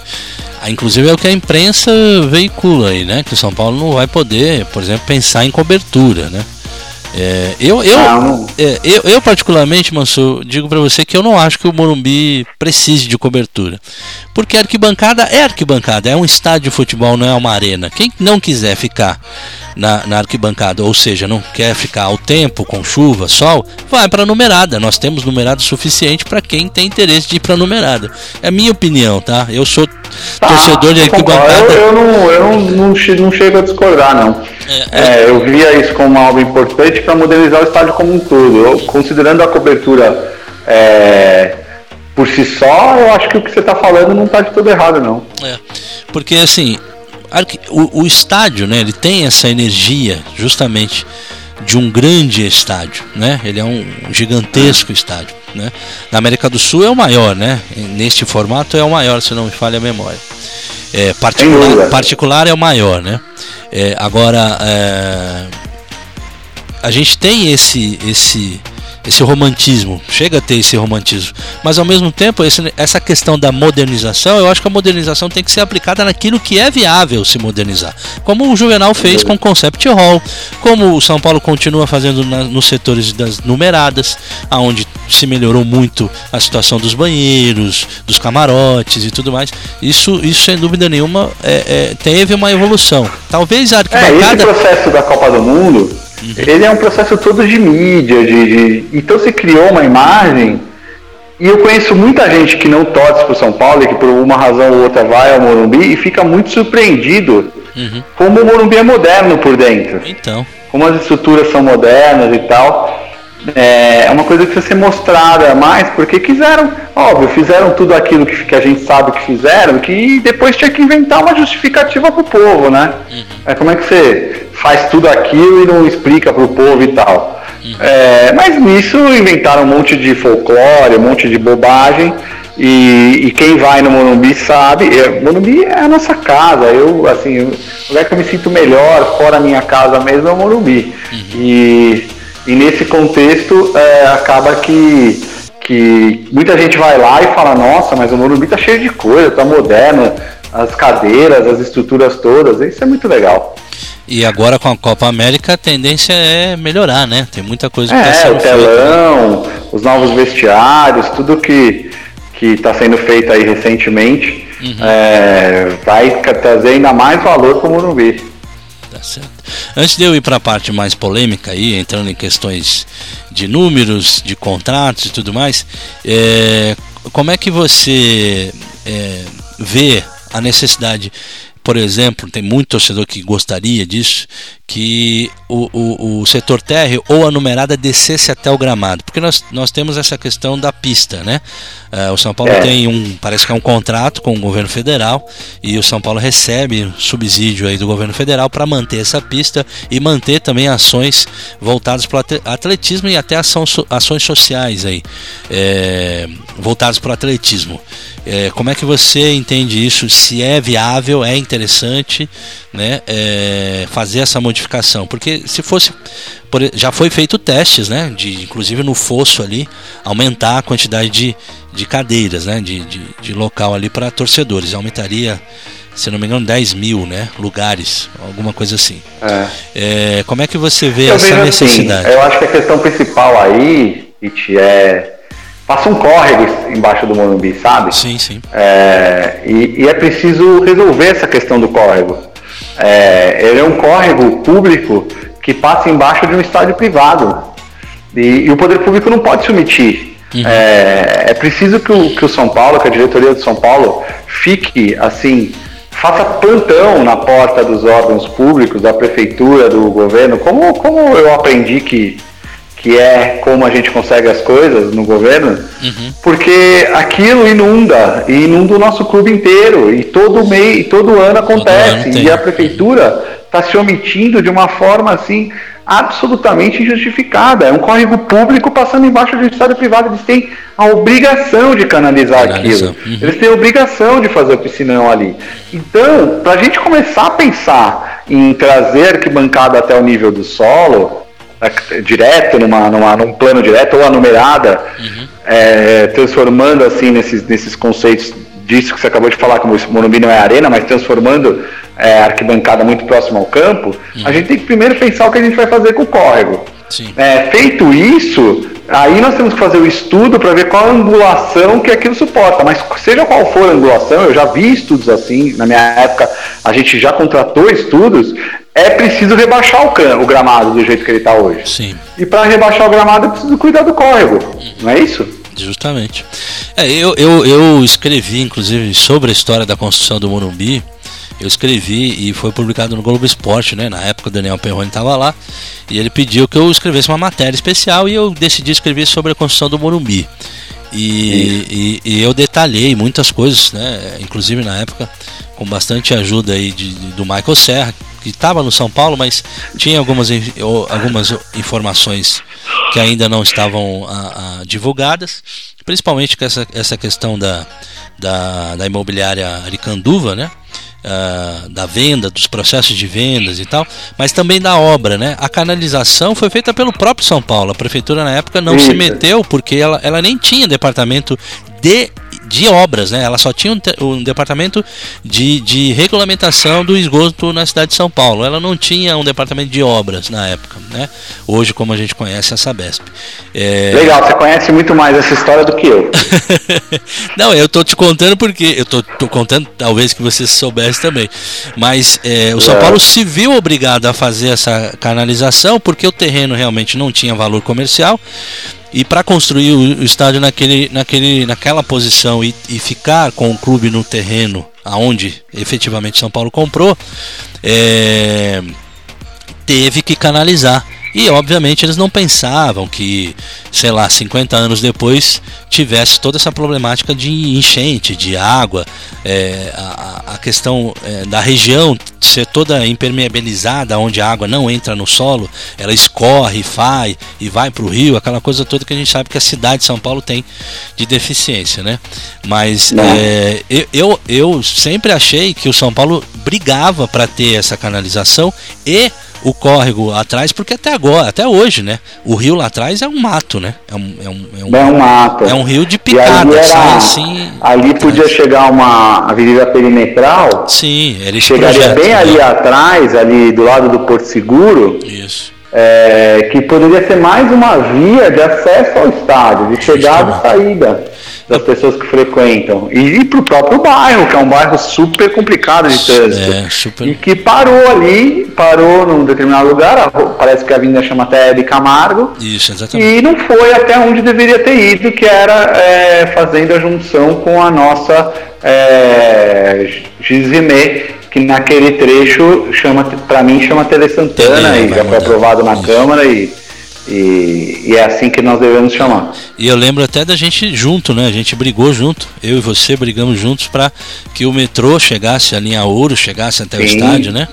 ah, inclusive é o que a imprensa veicula aí, né? Que o São Paulo não vai poder, por exemplo, pensar em cobertura, né? É, eu, eu, é, eu, eu, particularmente, Mansur, digo para você que eu não acho que o Morumbi precise de cobertura. Porque arquibancada é arquibancada, é um estádio de futebol, não é uma arena. Quem não quiser ficar na, na arquibancada, ou seja, não quer ficar ao tempo, com chuva, sol, vai para numerada. Nós temos numerada suficiente para quem tem interesse de ir para numerada. É a minha opinião, tá? Eu sou tá, torcedor de arquibancada. Eu, eu, não, eu não, não, não chego a discordar, não. É, é, eu via isso como algo importante para modernizar o estádio como um todo. Eu, considerando a cobertura é, por si só, eu acho que o que você está falando não está de todo errado, não. É, porque assim, o, o, estádio, né, ele tem essa energia justamente de um grande estádio, né? Ele é um gigantesco estádio, né? Na América do Sul é o maior, né? Neste formato é o maior, se não me falha a memória. É, particular, particular é o maior, né? É, agora, é, a gente tem esse, esse, esse romantismo, chega a ter esse romantismo, mas ao mesmo tempo esse, essa questão da modernização, eu acho que a modernização tem que ser aplicada naquilo que é viável se modernizar, como o Juvenal fez com o Concept Hall, como o São Paulo continua fazendo na, nos setores das numeradas, aonde se melhorou muito a situação dos banheiros, dos camarotes e tudo mais. Isso, isso sem dúvida nenhuma é, é, teve uma evolução. Talvez a arquibancada. É, esse processo da Copa do Mundo Uhum. Ele é um processo todo de mídia, de, de, então se criou uma imagem. E eu conheço muita gente que não torce para o São Paulo e que por uma razão ou outra vai ao Morumbi e fica muito surpreendido uhum. como o Morumbi é moderno por dentro. Então. Como as estruturas são modernas e tal. É, é uma coisa que precisa ser mostrada mais, porque quiseram, óbvio, fizeram tudo aquilo que, que a gente sabe que fizeram, que depois tinha que inventar uma justificativa para o povo, né? Uhum. É, como é que você faz tudo aquilo e não explica para o povo e tal? Uhum. É, mas nisso inventaram um monte de folclore, um monte de bobagem. E, e, quem vai no Morumbi sabe, é, Morumbi é a nossa casa. Eu, assim, o lugar que eu me sinto melhor, fora a minha casa mesmo, é o Morumbi. Uhum. E e nesse contexto, é, acaba que, que muita gente vai lá e fala: nossa, mas o Morumbi tá cheio de coisa, tá moderno, as cadeiras, as estruturas todas. Isso é muito legal. E agora com a Copa América a tendência é melhorar, né? Tem muita coisa que É, tá o telão, feito. os novos vestiários, tudo que que está sendo feito aí recentemente uhum. é, vai trazer ainda mais valor para o Morumbi. Tá certo. Antes de eu ir para a parte mais polêmica aí, entrando em questões de números, de contratos e tudo mais, é, como é que você é, vê a necessidade por exemplo, tem muito torcedor que gostaria disso, que o, o, o, setor térreo ou a numerada descesse até o gramado, porque nós, nós temos essa questão da pista, né? Uh, o São Paulo é. tem um, parece que é um contrato com o governo federal e o São Paulo recebe subsídio aí do governo federal para manter essa pista e manter também ações voltadas para o atletismo e até ação, ações sociais aí, é, voltadas para o atletismo. É, como é que você entende isso? Se é viável, é interessante né, é, fazer essa modificação. Porque se fosse. por- já foi feito testes, né? De, inclusive no fosso ali, aumentar a quantidade de, de cadeiras, né? De, de, de local ali para torcedores. Aumentaria, se não me engano, 10 mil né, lugares, alguma coisa assim. É. É, como é que você vê Eu essa vejo necessidade? Assim, eu acho que a questão principal aí, Iti, é. Passa um córrego embaixo do Morumbi, sabe? Sim, sim. É, e, e é preciso resolver essa questão do córrego. É, ele é um córrego público que passa embaixo de um estádio privado. E, e o poder público não pode se omitir. É, é preciso que o, que o São Paulo, que a diretoria do São Paulo, fique assim, faça plantão na porta dos órgãos públicos, da prefeitura, do governo, como, como eu aprendi que, que é como a gente consegue as coisas no governo, porque aquilo inunda, e inunda o nosso clube inteiro, e todo mês, e todo ano acontece, ano tem. e a prefeitura está se omitindo de uma forma assim absolutamente injustificada. É um córrego público passando embaixo de um estádio privado. Eles têm a obrigação de canalizar aquilo. Eles têm a obrigação de fazer o piscinão ali. Então, para a gente começar a pensar em trazer arquibancada até o nível do solo, direto, numa, numa, num plano direto, ou a numerada, eh, transformando assim nesses, nesses conceitos disso que você acabou de falar, como o Morumbi não é arena, mas transformando a arquibancada muito próximo ao campo, a gente tem que primeiro pensar o que a gente vai fazer com o córrego. É, feito isso, aí nós temos que fazer o estudo para ver qual a angulação que aquilo suporta. Mas seja qual for a angulação, eu já vi estudos assim, na minha época a gente já contratou estudos, é preciso rebaixar o, can, o gramado do jeito que ele está hoje. Sim. E para rebaixar o gramado é preciso cuidar do córrego, não é isso? Justamente. É, eu, eu, eu escrevi, inclusive, sobre a história da construção do Morumbi. Eu escrevi e foi publicado no Globo Esporte, né? Na época o Daniel Perrone estava lá. E ele pediu que eu escrevesse uma matéria especial e eu decidi escrever sobre a construção do Morumbi. E, e, e eu detalhei muitas coisas, né? Inclusive na época, com bastante ajuda aí de, de- do Michael Serra, que estava no São Paulo, mas tinha algumas, algumas informações que ainda não estavam ah, ah, divulgadas, principalmente com essa, essa questão da, da, da imobiliária Aricanduva, né? Ah, da venda, dos processos de vendas e tal, mas também da obra, né? A canalização foi feita pelo próprio São Paulo. A prefeitura na época não se Isso. meteu porque ela, ela nem tinha departamento de, de obras, né? Ela só tinha um, um departamento de, de regulamentação do esgoto na cidade de São Paulo. Ela não tinha um departamento de obras na época, né? Hoje, como a gente conhece a Sabesp. É, Legal, você conhece muito mais essa história do que eu. não, eu tô te contando porque eu tô, tô contando talvez que você soubesse também. Mas é, o São É. Paulo se viu obrigado a fazer essa canalização porque o terreno realmente não tinha valor comercial. E para construir o, estádio naquele, naquele, naquela posição e, e ficar com o clube no terreno aonde efetivamente São Paulo comprou, é, teve que canalizar. E obviamente eles não pensavam que, sei lá, 50 anos depois tivesse toda essa problemática de enchente, de água, é, a, a- questão é, da região ser toda impermeabilizada, onde a água não entra no solo, ela escorre, vai e vai para o rio, aquela coisa toda que a gente sabe que a cidade de São Paulo tem de deficiência, né? Mas é, eu, eu, eu sempre achei que o São Paulo brigava para ter essa canalização e o córrego atrás, porque até agora, até hoje, né? O rio lá atrás é um mato, né? É um, é um, é um, É um mato. é um rio de picada, ali, era, sai assim. ali podia chegar uma avenida perimetral. Sim, eles Chegaria bem né? ali atrás, ali do lado do Porto Seguro. Isso. é, que poderia ser mais uma via de acesso ao estádio, de chegada e saída das pessoas que frequentam. E, para o próprio bairro, que é um bairro super complicado de trânsito. É, super. E que parou ali, parou num determinado lugar, parece que a avenida chama até de Camargo, Isso, exatamente. e não foi até onde deveria ter ido, que era é, fazendo a junção com a nossa é, Gizimê, que naquele trecho chama, para mim chama Tele Santana Tele, e já foi aprovado na Câmara e E, e, é assim que nós devemos chamar. E eu lembro até da gente junto, né? A gente brigou junto, eu e você brigamos juntos para que o metrô chegasse, a linha Ouro chegasse até Sim. o estádio, né?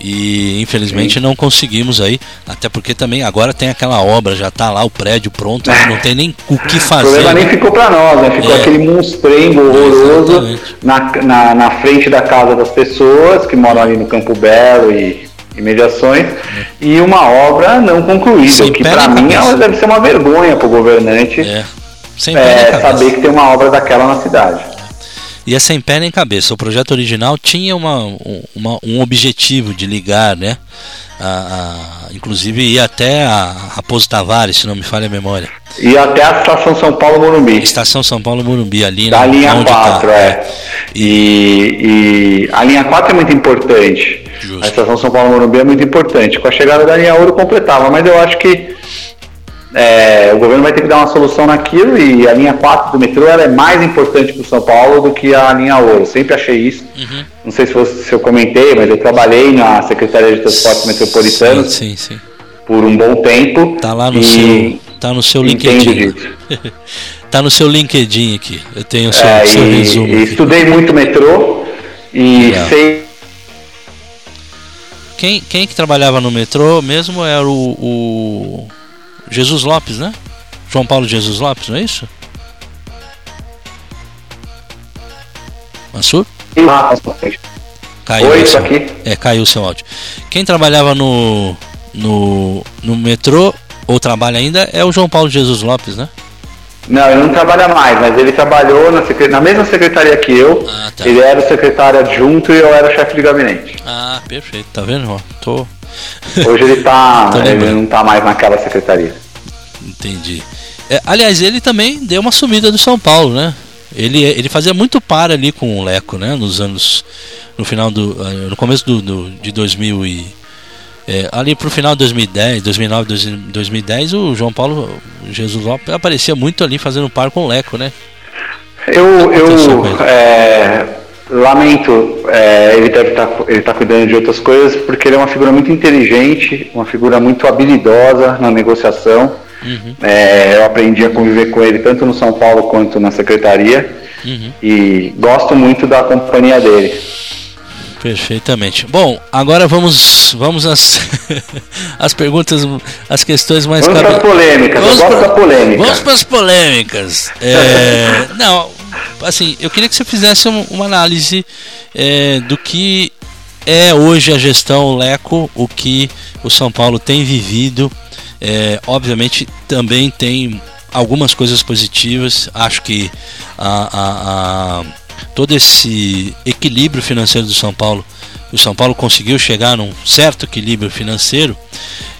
E infelizmente Sim. não conseguimos aí, até porque também agora tem aquela obra, já tá lá o prédio pronto, não tem nem o que fazer. O problema nem ficou para nós, né? Ficou é. aquele monstrengo horroroso na, na, na frente da casa das pessoas que moram ali no Campo Belo e imediações e uma obra não concluída, Sem que para mim ela deve ser uma vergonha para o governante é. é, saber que tem uma obra daquela na cidade. E é sem pé nem cabeça. O projeto original tinha uma, uma um objetivo de ligar, né? A, a, inclusive ia até a Raposo Tavares, se não me falha a memória. E até a Estação São Paulo Morumbi. Estação São Paulo Morumbi, ali da na linha 4, tá. é. E, e, a linha 4 é muito importante. Justo. A estação São Paulo Morumbi é muito importante. Com a chegada da linha Ouro completava, mas eu acho que é, o governo vai ter que dar uma solução naquilo e a linha 4 do metrô é mais importante para o São Paulo do que a linha Ouro. Eu sempre achei isso. Uhum. Não sei se, você, se, eu comentei, mas eu trabalhei na Secretaria de Transportes Metropolitanos sim, sim, sim. por um bom tempo. Tá lá no seu, tá no seu LinkedIn. tá no seu LinkedIn aqui. Eu tenho o seu, é, seu e, resumo. E estudei muito metrô e Legal. sei quem, quem que trabalhava no metrô mesmo era o, o Jesus Lopes, né? João Paulo Jesus Lopes, não é isso? Mansur? Caiu Oi, seu, aqui. É, caiu o seu áudio. Quem trabalhava no, no, no metrô, ou trabalha ainda, é o João Paulo Jesus Lopes, né? Não, ele não trabalha mais, mas ele trabalhou na, na mesma secretaria que eu. Ah, tá. Ele era o secretário adjunto e eu era o chefe de gabinete. Ah, perfeito. Tá vendo? Tô... Hoje ele tá. ele não tá mais naquela secretaria. Entendi. É, aliás, ele também deu uma sumida do São Paulo, né? Ele, ele fazia muito par ali com o Leco, né? Nos anos. No final do. Eh, no começo do, do de 2000 e é, ali pro final de 2010, 2009, 2010, o João Paulo Jesus Lopes aparecia muito ali fazendo par com o Leco, né? Eu, eu é, lamento, é, ele deve estar tá, ele tá cuidando de outras coisas, porque ele é uma figura muito inteligente, uma figura muito habilidosa na negociação. Uhum. É, eu aprendi a conviver com ele tanto no São Paulo quanto na secretaria uhum. e gosto muito da companhia dele. Perfeitamente. Bom, agora vamos vamos às, as perguntas, as questões mais Vamos para as polêmicas. Vamos para pra, polêmica. Vamos para as polêmicas. É, não, assim, eu queria que você fizesse uma análise é, do que é hoje a gestão Leco, o que o São Paulo tem vivido. É, obviamente também tem algumas coisas positivas. Acho que a, a, a todo esse equilíbrio financeiro do São Paulo, o São Paulo conseguiu chegar num certo equilíbrio financeiro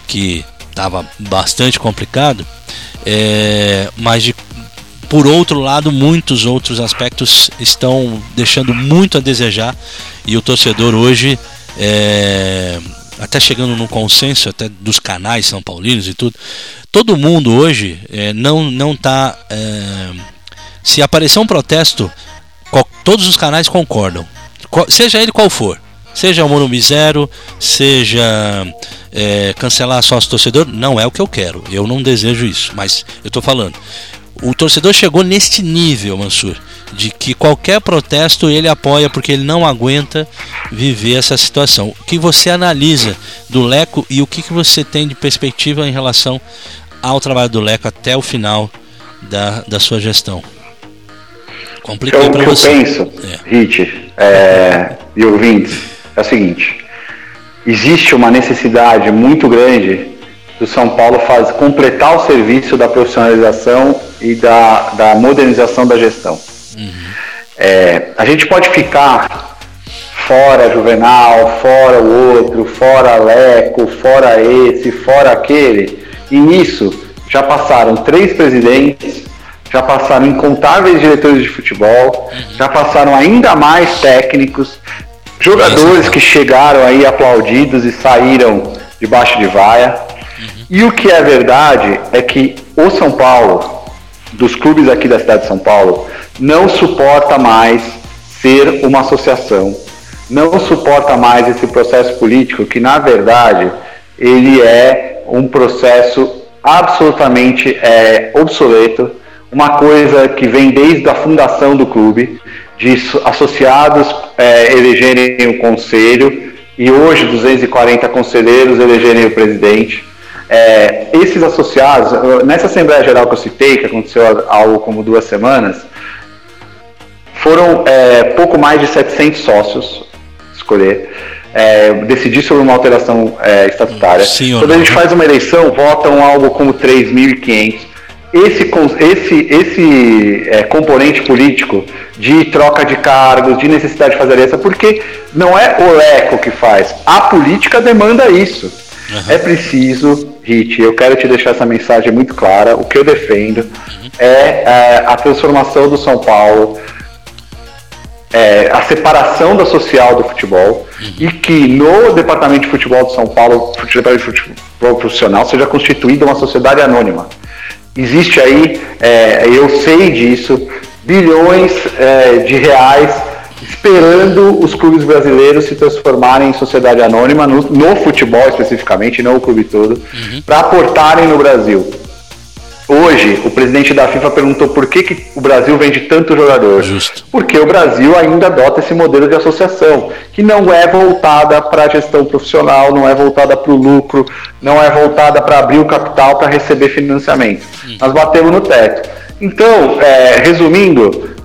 que estava bastante complicado, é, mas de, por outro lado, muitos outros aspectos estão deixando muito a desejar e o torcedor hoje, é, até chegando num consenso até dos canais são paulinos e tudo, todo mundo hoje é, não não está é, se aparecer um protesto todos os canais concordam, seja ele qual for. Seja o Morumbi Zero, seja é, cancelar sócio torcedor, não é o que eu quero. Eu não desejo isso, mas eu estou falando. O torcedor chegou neste nível, Mansur, de que qualquer protesto ele apoia porque ele não aguenta viver essa situação. O que você analisa do Leco e o que, que você tem de perspectiva em relação ao trabalho do Leco até o final da, da sua gestão? Compliquei então, o que você. eu penso, é. Hit, é, e ouvintes, é o seguinte: existe uma necessidade muito grande do São Paulo faz, completar o serviço da profissionalização e da, da modernização da gestão. Uhum. É, a gente pode ficar fora Juvenal, fora o outro, fora Leco, fora esse, fora aquele, e nisso já passaram três presidentes, já passaram incontáveis diretores de futebol, já passaram ainda mais técnicos, jogadores que chegaram aí aplaudidos e saíram debaixo de vaia. E o que é verdade é que o São Paulo, dos clubes aqui da cidade de São Paulo, não suporta mais ser uma associação, não suporta mais esse processo político que, na verdade, ele é um processo absolutamente é, obsoleto, uma coisa que vem desde a fundação do clube, de associados é, elegerem o conselho e hoje 240 conselheiros elegerem o presidente. É, esses associados, nessa Assembleia Geral que eu citei, que aconteceu há algo como duas semanas, foram é, pouco mais de 700 sócios escolher, é, decidir sobre uma alteração é, estatutária. Sim, Quando a gente faz uma eleição, votam algo como 3.500. Esse, esse, esse é, componente político de troca de cargos, de necessidade de fazer aliança, porque não é o ECO que faz, a política demanda isso. Uhum. É preciso, Rit, eu quero te deixar essa mensagem muito clara. O que eu defendo uhum. é, é a transformação do São Paulo é, a separação da social do futebol uhum. e que no Departamento de Futebol de São Paulo, Departamento de Futebol Profissional, seja constituída uma sociedade anônima. Existe aí, é, eu sei disso, bilhões é, de reais esperando os clubes brasileiros se transformarem em sociedade anônima, no, no futebol especificamente, não o clube todo, uhum. para aportarem no Brasil. Hoje, o presidente da FIFA perguntou por que, que o Brasil vende tanto jogador. Justo. Porque o Brasil ainda adota esse modelo de associação, que não é voltada para a gestão profissional, não é voltada para o lucro, não é voltada para abrir o capital para receber financiamento. Hum. Nós batemos no teto. Então, é, resumindo,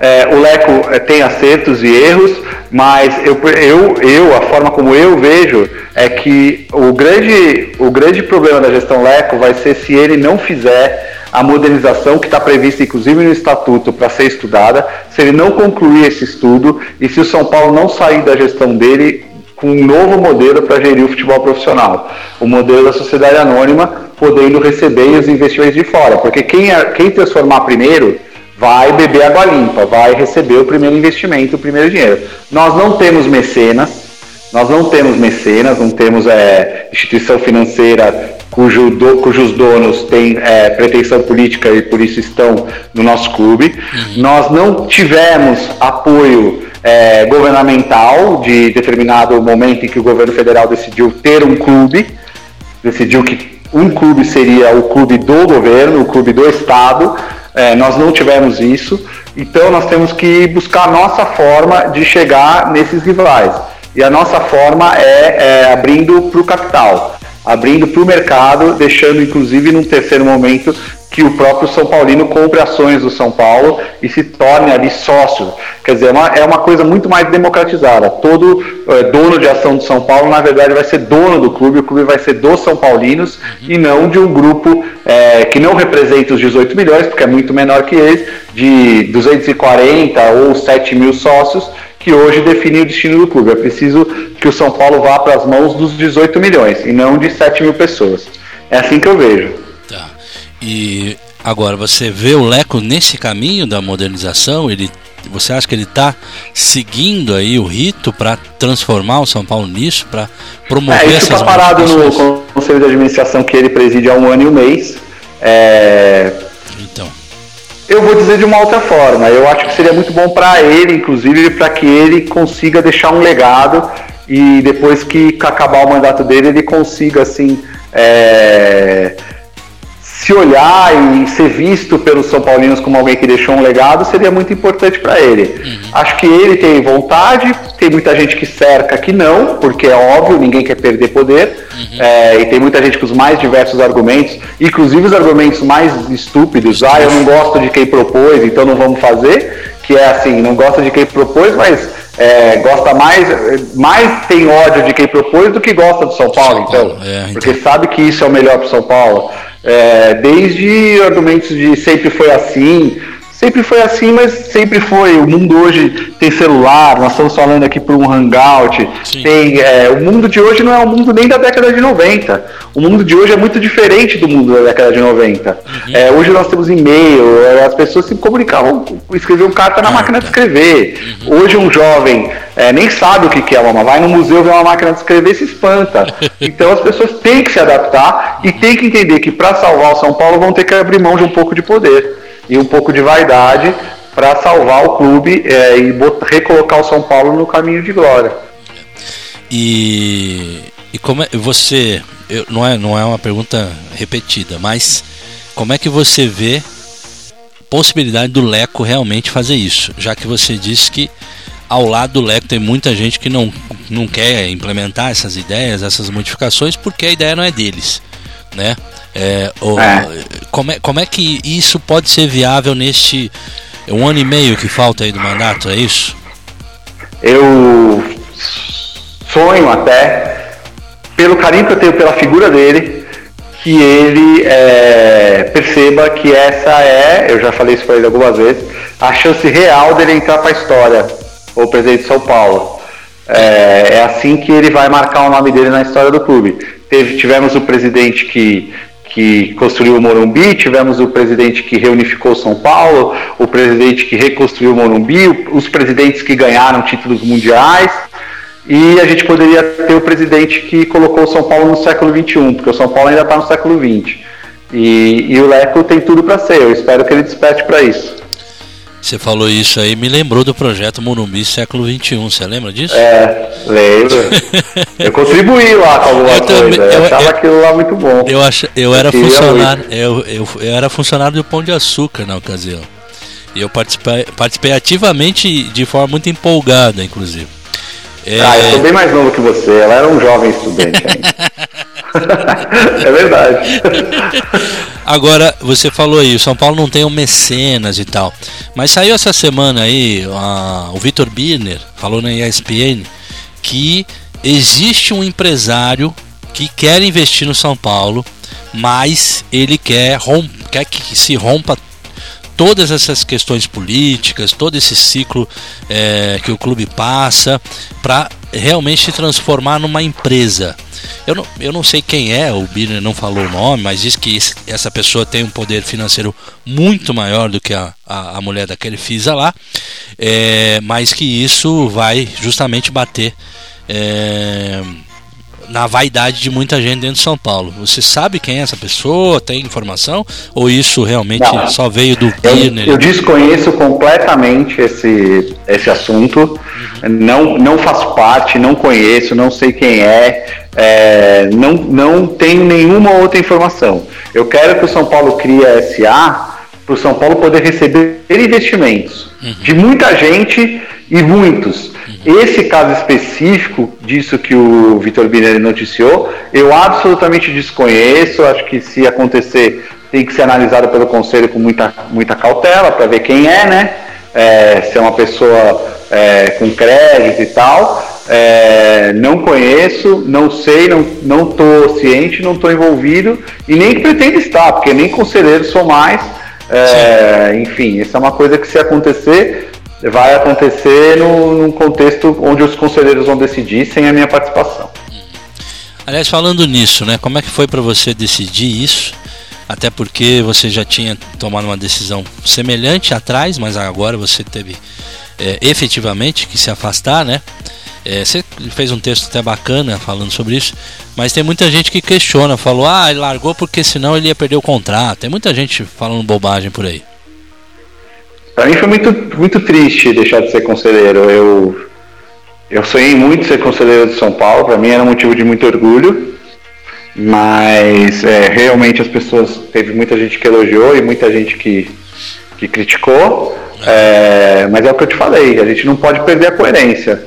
é, o Leco é, tem acertos e erros, mas eu, eu, eu, a forma como eu vejo é que o grande, o grande problema da gestão Leco vai ser se ele não fizer a modernização que está prevista, inclusive no estatuto, para ser estudada, se ele não concluir esse estudo e se o São Paulo não sair da gestão dele com um novo modelo para gerir o futebol profissional, o modelo da sociedade anônima, podendo receber os investimentos de fora, porque quem, é, quem transformar primeiro vai beber água limpa, vai receber o primeiro investimento, o primeiro dinheiro. Nós não temos mecenas, nós não temos mecenas, não temos é, instituição financeira cujo do, cujos donos têm é, pretensão política e por isso estão no nosso clube. Uhum. Nós não tivemos apoio é, governamental de determinado momento em que o governo federal decidiu ter um clube, decidiu que um clube seria o clube do governo, o clube do Estado. É, nós não tivemos isso, então nós temos que buscar a nossa forma de chegar nesses rivais. E a nossa forma é, é abrindo para o capital, abrindo para o mercado, deixando inclusive num terceiro momento que o próprio São Paulino compre ações do São Paulo e se torne ali sócio. Quer dizer, é uma, é uma coisa muito mais democratizada. Todo é, dono de ação do São Paulo, na verdade, vai ser dono do clube, o clube vai ser dos São Paulinos uhum. e não de um grupo é, que não representa os 18 milhões, porque é muito menor que eles, de 240 ou 7 mil sócios, que hoje define o destino do clube. É preciso que o São Paulo vá para as mãos dos 18 milhões e não de 7 mil pessoas. É assim que eu vejo. Tá. E agora, você vê o Leco nesse caminho da modernização? Ele, você acha que ele está seguindo aí o rito para transformar o São Paulo nisso, para promover é, isso essas está parado no conselho de administração que ele preside há um ano e um mês. É... Então. Eu vou dizer de uma outra forma. Eu acho que seria muito bom para ele, inclusive, para que ele consiga deixar um legado e depois que acabar o mandato dele, ele consiga, assim, é, se olhar e ser visto pelos São Paulinos como alguém que deixou um legado seria muito importante para ele. Uhum. Acho que ele tem vontade, tem muita gente que cerca que não, porque é óbvio, ninguém quer perder poder, uhum. é, e tem muita gente com os mais diversos argumentos, inclusive os argumentos mais estúpidos, ah, eu não gosto de quem propôs, então não vamos fazer, que é assim, não gosta de quem propôs, mas é, gosta mais, mais tem ódio de quem propôs do que gosta do São Paulo, São Paulo então, é, então, porque sabe que isso é o melhor para São Paulo. É, desde argumentos de sempre foi assim, sempre foi assim, mas sempre foi. O mundo hoje tem celular, nós estamos falando aqui por um hangout. Tem, é, o mundo de hoje não é o mundo nem da década de 90. O mundo de hoje é muito diferente do mundo da década de 90. Uhum. É, hoje nós temos e-mail, é, as pessoas se comunicavam, escreviam carta na máquina de escrever. Uhum. Hoje um jovem é, nem sabe o que é uma, vai no museu ver uma máquina de escrever e se espanta. Então as pessoas têm que se adaptar e têm que entender que para salvar o São Paulo vão ter que abrir mão de um pouco de poder e um pouco de vaidade para salvar o clube é, e recolocar o São Paulo no caminho de glória. E E como é, você, eu, não, é, não é uma pergunta repetida, mas como é que você vê possibilidade do Leco realmente fazer isso? Já que você disse que ao lado do Leco tem muita gente que não, não quer implementar essas ideias, essas modificações, porque a ideia não é deles, né? É, o, é. Como, é, como é que isso pode ser viável neste um ano e meio que falta aí do mandato, é isso? Eu sonho até, pelo carinho que eu tenho pela figura dele, que ele é, perceba que essa é, eu já falei isso para ele algumas vezes, a chance real dele entrar para a história, o presidente de São Paulo. É, é, assim que ele vai marcar o nome dele na história do clube. Teve, tivemos o presidente que que construiu o Morumbi, tivemos o presidente que reunificou São Paulo, o presidente que reconstruiu o Morumbi, os presidentes que ganharam títulos mundiais, e a gente poderia ter o presidente que colocou São Paulo no século XXI, porque o São Paulo ainda está no século XX. E, e, o Leco tem tudo para ser, eu espero que ele desperte para isso. Você falou isso aí, me lembrou do projeto Morumbi século XXI, você lembra disso? É, lembro. eu contribuí lá com alguma eu coisa, também, eu, eu achava eu, aquilo lá muito bom. Eu, ach, eu, era funcionário, eu, eu, eu era funcionário do Pão de Açúcar na ocasião. E eu participei, participei ativamente de forma muito empolgada, inclusive. É... Ah, eu sou bem mais novo que você, ela era um jovem estudante ainda. é verdade. Agora, você falou aí, o São Paulo não tem um mecenas e tal. Mas saiu essa semana aí, a, o Vitor Birner falou na ESPN que existe um empresário que quer investir no São Paulo, mas ele quer, romp, quer que se rompa todas essas questões políticas, todo esse ciclo é, que o clube passa, para realmente se transformar numa empresa. Eu não, eu não sei quem é, o Birner não falou o nome, mas diz que esse, essa pessoa tem um poder financeiro muito maior do que a, a, a mulher daquele FISA lá, é, mas que isso vai justamente bater. É, na vaidade de muita gente dentro de São Paulo. Você sabe quem é essa pessoa? Tem informação? Ou isso realmente não, só veio do Birner? Eu, eu, desconheço completamente esse, esse assunto. Uhum. Não, não faço parte, não conheço, não sei quem é, é, não, não tenho nenhuma outra informação. Eu quero que o São Paulo crie a SA para o São Paulo poder receber investimentos uhum. de muita gente e muitos. Esse caso específico disso que o Vitor Binelli noticiou, eu absolutamente desconheço. Acho que se acontecer, tem que ser analisado pelo conselho com muita, muita cautela para ver quem é, né? É, se é uma pessoa é, com crédito e tal. É, não conheço, não sei, não estou ciente, não estou envolvido e nem pretendo estar, porque nem conselheiro sou mais. É, enfim, isso é uma coisa que se acontecer, vai acontecer no, num contexto onde os conselheiros vão decidir sem a minha participação. Aliás, falando nisso, né, como é que foi para você decidir isso? Até porque você já tinha tomado uma decisão semelhante atrás, mas agora você teve é, efetivamente que se afastar, né? É, você fez um texto até bacana falando sobre isso, mas tem muita gente que questiona, falou, ah, ele largou porque senão ele ia perder o contrato. Tem muita gente falando bobagem por aí. Para mim foi muito, muito triste deixar de ser conselheiro. Eu, eu sonhei muito ser conselheiro de São Paulo, para mim era um motivo de muito orgulho, mas é, realmente as pessoas, teve muita gente que elogiou e muita gente que, que criticou, é, mas é o que eu te falei, a gente não pode perder a coerência.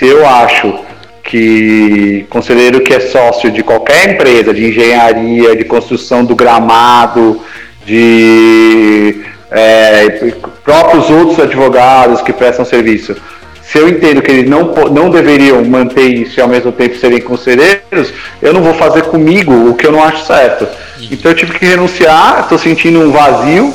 Se eu acho que conselheiro que é sócio de qualquer empresa, de engenharia, de construção do gramado, de é, próprios outros advogados que prestam serviço, se eu entendo que eles não, não deveriam manter isso e ao mesmo tempo serem conselheiros, eu não vou fazer comigo o que eu não acho certo. Então eu tive que renunciar, estou sentindo um vazio,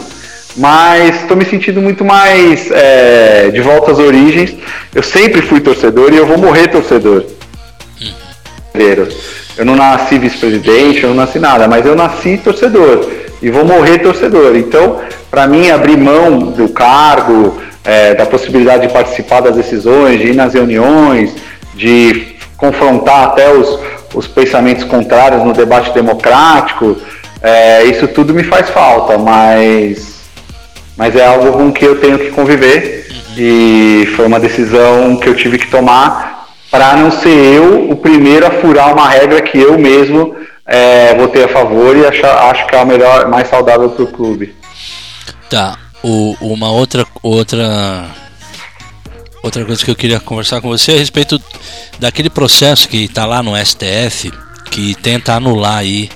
mas estou me sentindo muito mais é, de volta às origens. Eu sempre fui torcedor e eu vou morrer torcedor. Eu não nasci vice-presidente, eu não nasci nada, mas eu nasci torcedor e vou morrer torcedor. Então, para mim, abrir mão do cargo, é, da possibilidade de participar das decisões, de ir nas reuniões, de confrontar até os, os pensamentos contrários no debate democrático, é, isso tudo me faz falta, mas, mas é algo com que eu tenho que conviver e foi uma decisão que eu tive que tomar para não ser eu o primeiro a furar uma regra que eu mesmo é, votei a favor e acho que é a melhor, mais saudável para o clube. Tá. O, uma outra outra outra coisa que eu queria conversar com você é a respeito daquele processo que está lá no STF que tenta anular aí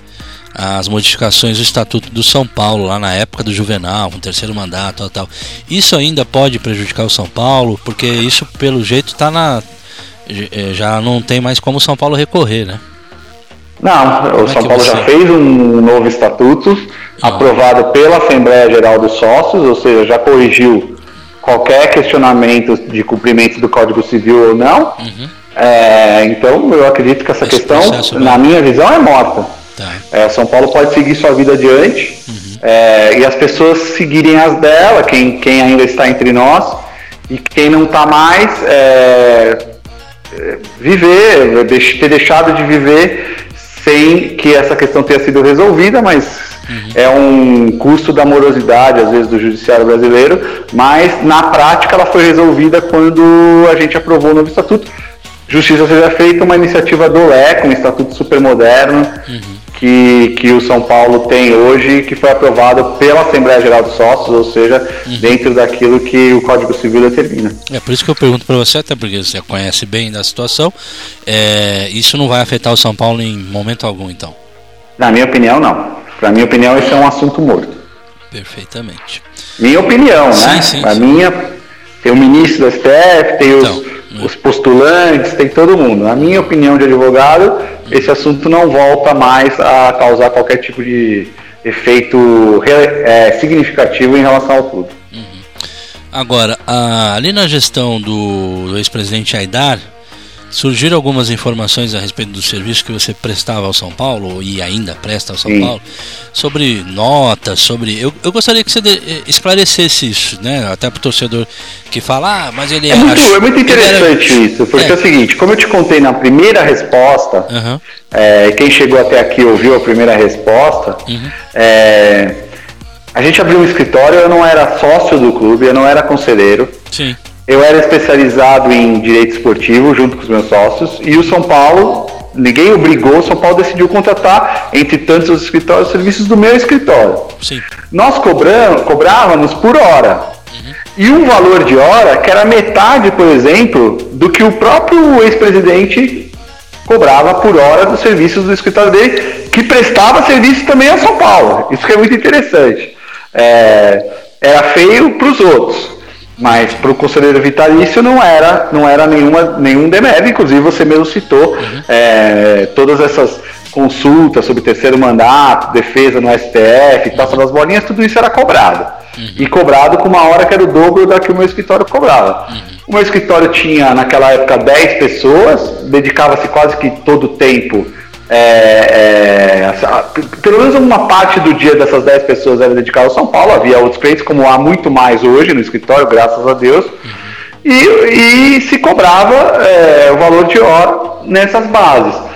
as modificações do Estatuto do São Paulo, lá na época do Juvenal, com terceiro mandato, tal, tal. Isso ainda pode prejudicar o São Paulo, porque isso, pelo jeito, tá na. Eh, já não tem mais como o São Paulo recorrer, né? Não, Como o é São que Paulo você- já fez um novo estatuto, aprovado pela Assembleia Geral dos Sócios, ou seja, já corrigiu qualquer questionamento de cumprimento do Código Civil ou não. É, então, eu acredito que essa questão, processo na minha visão, é morta. Tá. É, São Paulo pode seguir sua vida adiante é, e as pessoas seguirem as dela, quem, quem ainda está entre nós, e quem não está mais, é, é, viver, deix- ter deixado de viver sem que essa questão tenha sido resolvida, mas é um custo da morosidade, às vezes, do judiciário brasileiro, mas na prática ela foi resolvida quando a gente aprovou o novo estatuto. Justiça seja feita uma iniciativa do LEC, um estatuto super moderno, que, que o São Paulo tem hoje, que foi aprovado pela Assembleia Geral dos Sócios, ou seja, dentro daquilo que o Código Civil determina. É por isso que eu pergunto para você, até porque você conhece bem da situação. É, isso não vai afetar o São Paulo em momento algum, então. Na minha opinião, não. Na minha opinião, esse é um assunto morto. Perfeitamente. Minha opinião, né? Sim, sim, a sim. minha tem o ministro do STF, tem os, Então, os postulantes, tem todo mundo. Na minha opinião de advogado, esse assunto não volta mais a causar qualquer tipo de efeito é, significativo em relação ao clube. Agora, a- ali na gestão do, do ex-presidente Aidar, surgiram algumas informações a respeito do serviço que você prestava ao São Paulo e ainda presta ao São Sim. Paulo, sobre notas, sobre. Eu, eu gostaria que você de- eh, esclarecesse isso, né? Até para o torcedor que fala, ah, mas ele É muito, ach- é muito ele era- interessante isso, porque é. É. o seguinte, como eu te contei na primeira resposta, Aham. é, quem chegou até aqui ouviu a primeira resposta, é, a gente abriu um escritório, eu não era sócio do clube, eu não era conselheiro, Sim. Eu era especializado em direito esportivo junto com os meus sócios, e o São Paulo, ninguém obrigou, o São Paulo decidiu contratar, entre tantos os escritórios, os serviços do meu escritório. Sim. Nós cobram, cobrávamos por hora. E um valor de hora que era metade, por exemplo, do que o próprio ex-presidente cobrava por hora dos serviços do escritório dele, que prestava serviço também a São Paulo. Isso que é muito interessante. É, era feio para os outros, mas para o conselheiro vitalício não era, não era nenhuma, nenhum demérito. Inclusive você mesmo citou é, todas essas consultas sobre terceiro mandato, defesa no STF, taça das bolinhas, tudo isso era cobrado. E cobrado com uma hora que era o dobro da que o meu escritório cobrava. O meu escritório tinha, naquela época, 10 pessoas, dedicava-se quase que todo o tempo. É, é, pelo menos uma parte do dia dessas 10 pessoas era dedicada ao São Paulo. Havia outros clientes, como há muito mais hoje no escritório, graças a Deus. E, e se cobrava é, o valor de hora nessas bases.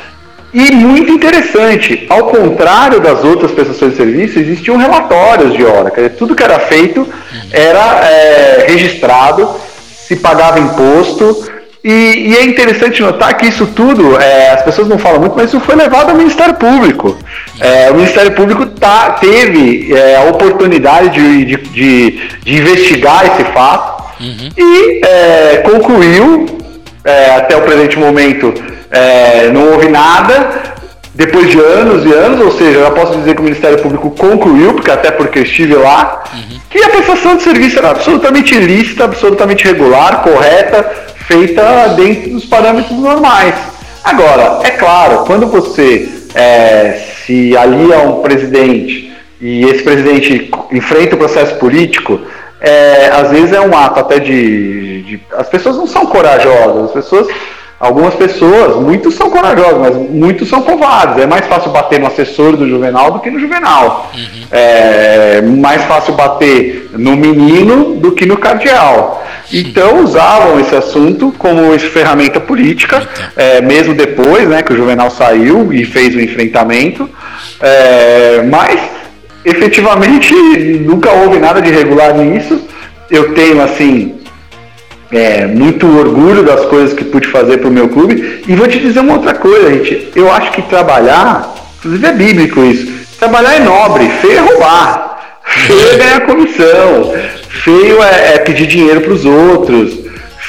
E muito interessante, ao contrário das outras prestações de serviço, existiam relatórios de hora. Quer dizer, tudo que era feito era é, registrado, se pagava imposto. E, e é interessante notar que isso tudo, é, as pessoas não falam muito, mas isso foi levado ao Ministério Público. É, o Ministério Público tá, teve é, a oportunidade de, de, de- de investigar esse fato e é, concluiu, é, até o presente momento, é, não houve nada. Depois de anos e anos, ou seja, eu posso dizer que o Ministério Público concluiu, porque até porque eu estive lá, que a prestação de serviço era absolutamente lícita, absolutamente regular, correta, feita dentro dos parâmetros normais. Agora, é claro, quando você é, se alia a um presidente e esse presidente enfrenta o processo político, é, às vezes é um ato até de, de- As pessoas não são corajosas, as pessoas. Algumas pessoas, muitos são corajosos, mas muitos são covardes. É mais fácil bater no assessor do Juvenal do que no Juvenal. É mais fácil bater no menino do que no cardeal. Então usavam esse assunto como ferramenta política, é, mesmo depois né, que o Juvenal saiu e fez o enfrentamento. É, mas efetivamente nunca houve nada de irregular nisso. Eu tenho assim é, muito orgulho das coisas que pude fazer para o meu clube. E vou te dizer uma outra coisa, gente. Eu acho que trabalhar, inclusive é bíblico isso, trabalhar é nobre, feio é roubar, feio é ganhar comissão, feio é, é pedir dinheiro para os outros.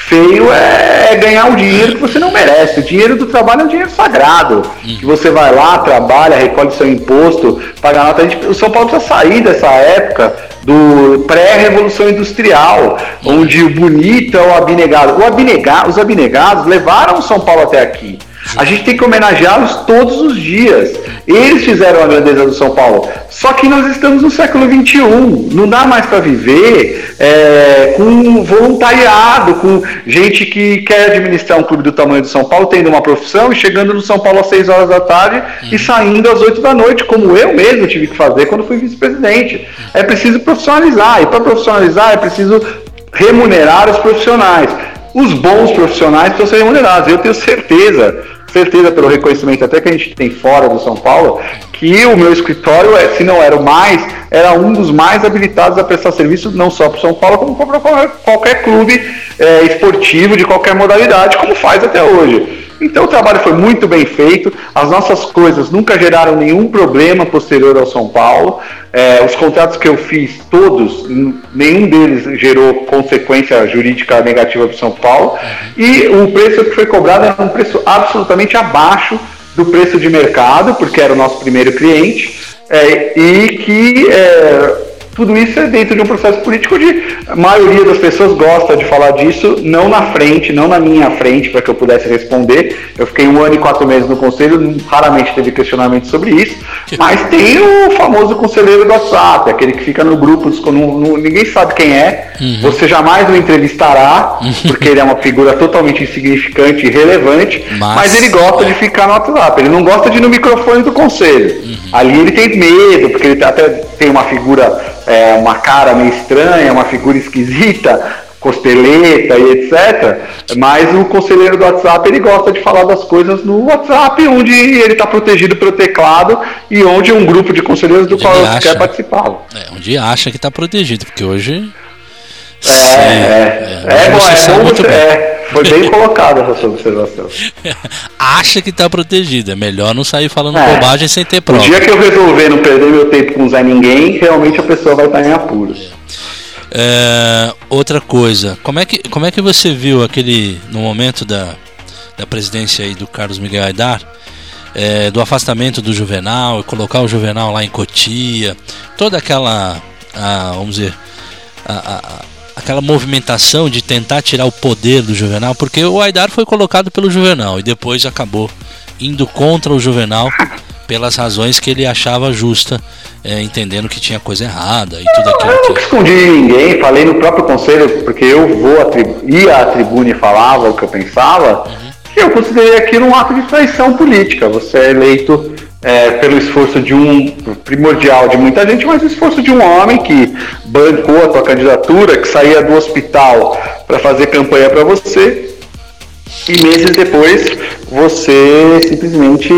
Feio é ganhar um dinheiro que você não merece. O dinheiro do trabalho é um dinheiro sagrado. Uhum. Que você vai lá, trabalha, recolhe seu imposto, paga nota. Gente, o São Paulo precisa sair dessa época do pré-revolução industrial, uhum. onde o bonito é o abnegado. O abnegado. Os abnegados levaram o São Paulo até aqui. A gente tem que homenageá-los todos os dias. Eles fizeram a grandeza do São Paulo. Só que nós estamos no século XXI. Não dá mais para viver é, com voluntariado, com gente que quer administrar um clube do tamanho do São Paulo, tendo uma profissão e chegando no São Paulo às 6 horas da tarde uhum. e saindo às 8 da noite, como eu mesmo tive que fazer quando fui vice-presidente. É preciso profissionalizar. E para profissionalizar é preciso remunerar os profissionais. Os bons profissionais precisam ser remunerados. Eu tenho certeza certeza pelo reconhecimento até que a gente tem fora do São Paulo, que o meu escritório, é, se não era o mais, era um dos mais habilitados a prestar serviço não só para o São Paulo, como para qualquer clube é, esportivo de qualquer modalidade, como faz até hoje. Então o trabalho foi muito bem feito, as nossas coisas nunca geraram nenhum problema posterior ao São Paulo. É, os contratos que eu fiz, todos, nenhum deles gerou consequência jurídica negativa para São Paulo. E o preço que foi cobrado era um preço absolutamente abaixo do preço de mercado, porque era o nosso primeiro cliente, é, e que é, tudo isso é dentro de um processo político de a maioria das pessoas gosta de falar disso, não na frente, não na minha frente, para que eu pudesse responder. Eu fiquei um ano e quatro meses no conselho, raramente teve questionamento sobre isso, mas tem o famoso conselheiro do WhatsApp, aquele que fica no grupo, no, no, ninguém sabe quem é, uhum. você jamais o entrevistará, porque ele é uma figura totalmente insignificante e irrelevante, mas... mas... ele gosta de ficar no WhatsApp, ele não gosta de ir no microfone do conselho. Uhum. Ali ele tem medo, porque ele até tem uma figura é, uma cara meio estranha, uma figura esquisita, costeleta e etc. Mas o conselheiro do WhatsApp ele gosta de falar das coisas no WhatsApp, onde ele está protegido pelo teclado e onde um grupo de conselheiros do onde qual acha, quer participar. É, onde acha que está protegido, porque hoje. É, é, é, é, bom, é bom é, foi bem colocada essa sua observação. Acha que está protegido, é melhor não sair falando é. bobagem sem ter prova. O dia que eu resolver não perder meu tempo com Zé Ninguém, realmente a pessoa vai estar em apuros. É, outra coisa, como é, que, como é que você viu aquele, no momento da, da presidência aí do Carlos Miguel Aidar, é, do afastamento do Juvenal, colocar o Juvenal lá em Cotia, toda aquela, a, vamos dizer, a, a, aquela movimentação de tentar tirar o poder do Juvenal, porque o Aidar foi colocado pelo Juvenal e depois acabou indo contra o Juvenal pelas razões que ele achava justa, é, entendendo que tinha coisa errada e tudo aquilo. Eu não escondi ninguém, falei no próprio conselho, porque eu vou à ia à tribuna e falava o que eu pensava, uhum. que eu considerei aquilo um ato de traição política. Você é eleito é, pelo esforço de um primordial de muita gente, mas o esforço de um homem que bancou a tua candidatura, que saía do hospital para fazer campanha para você, e meses depois você simplesmente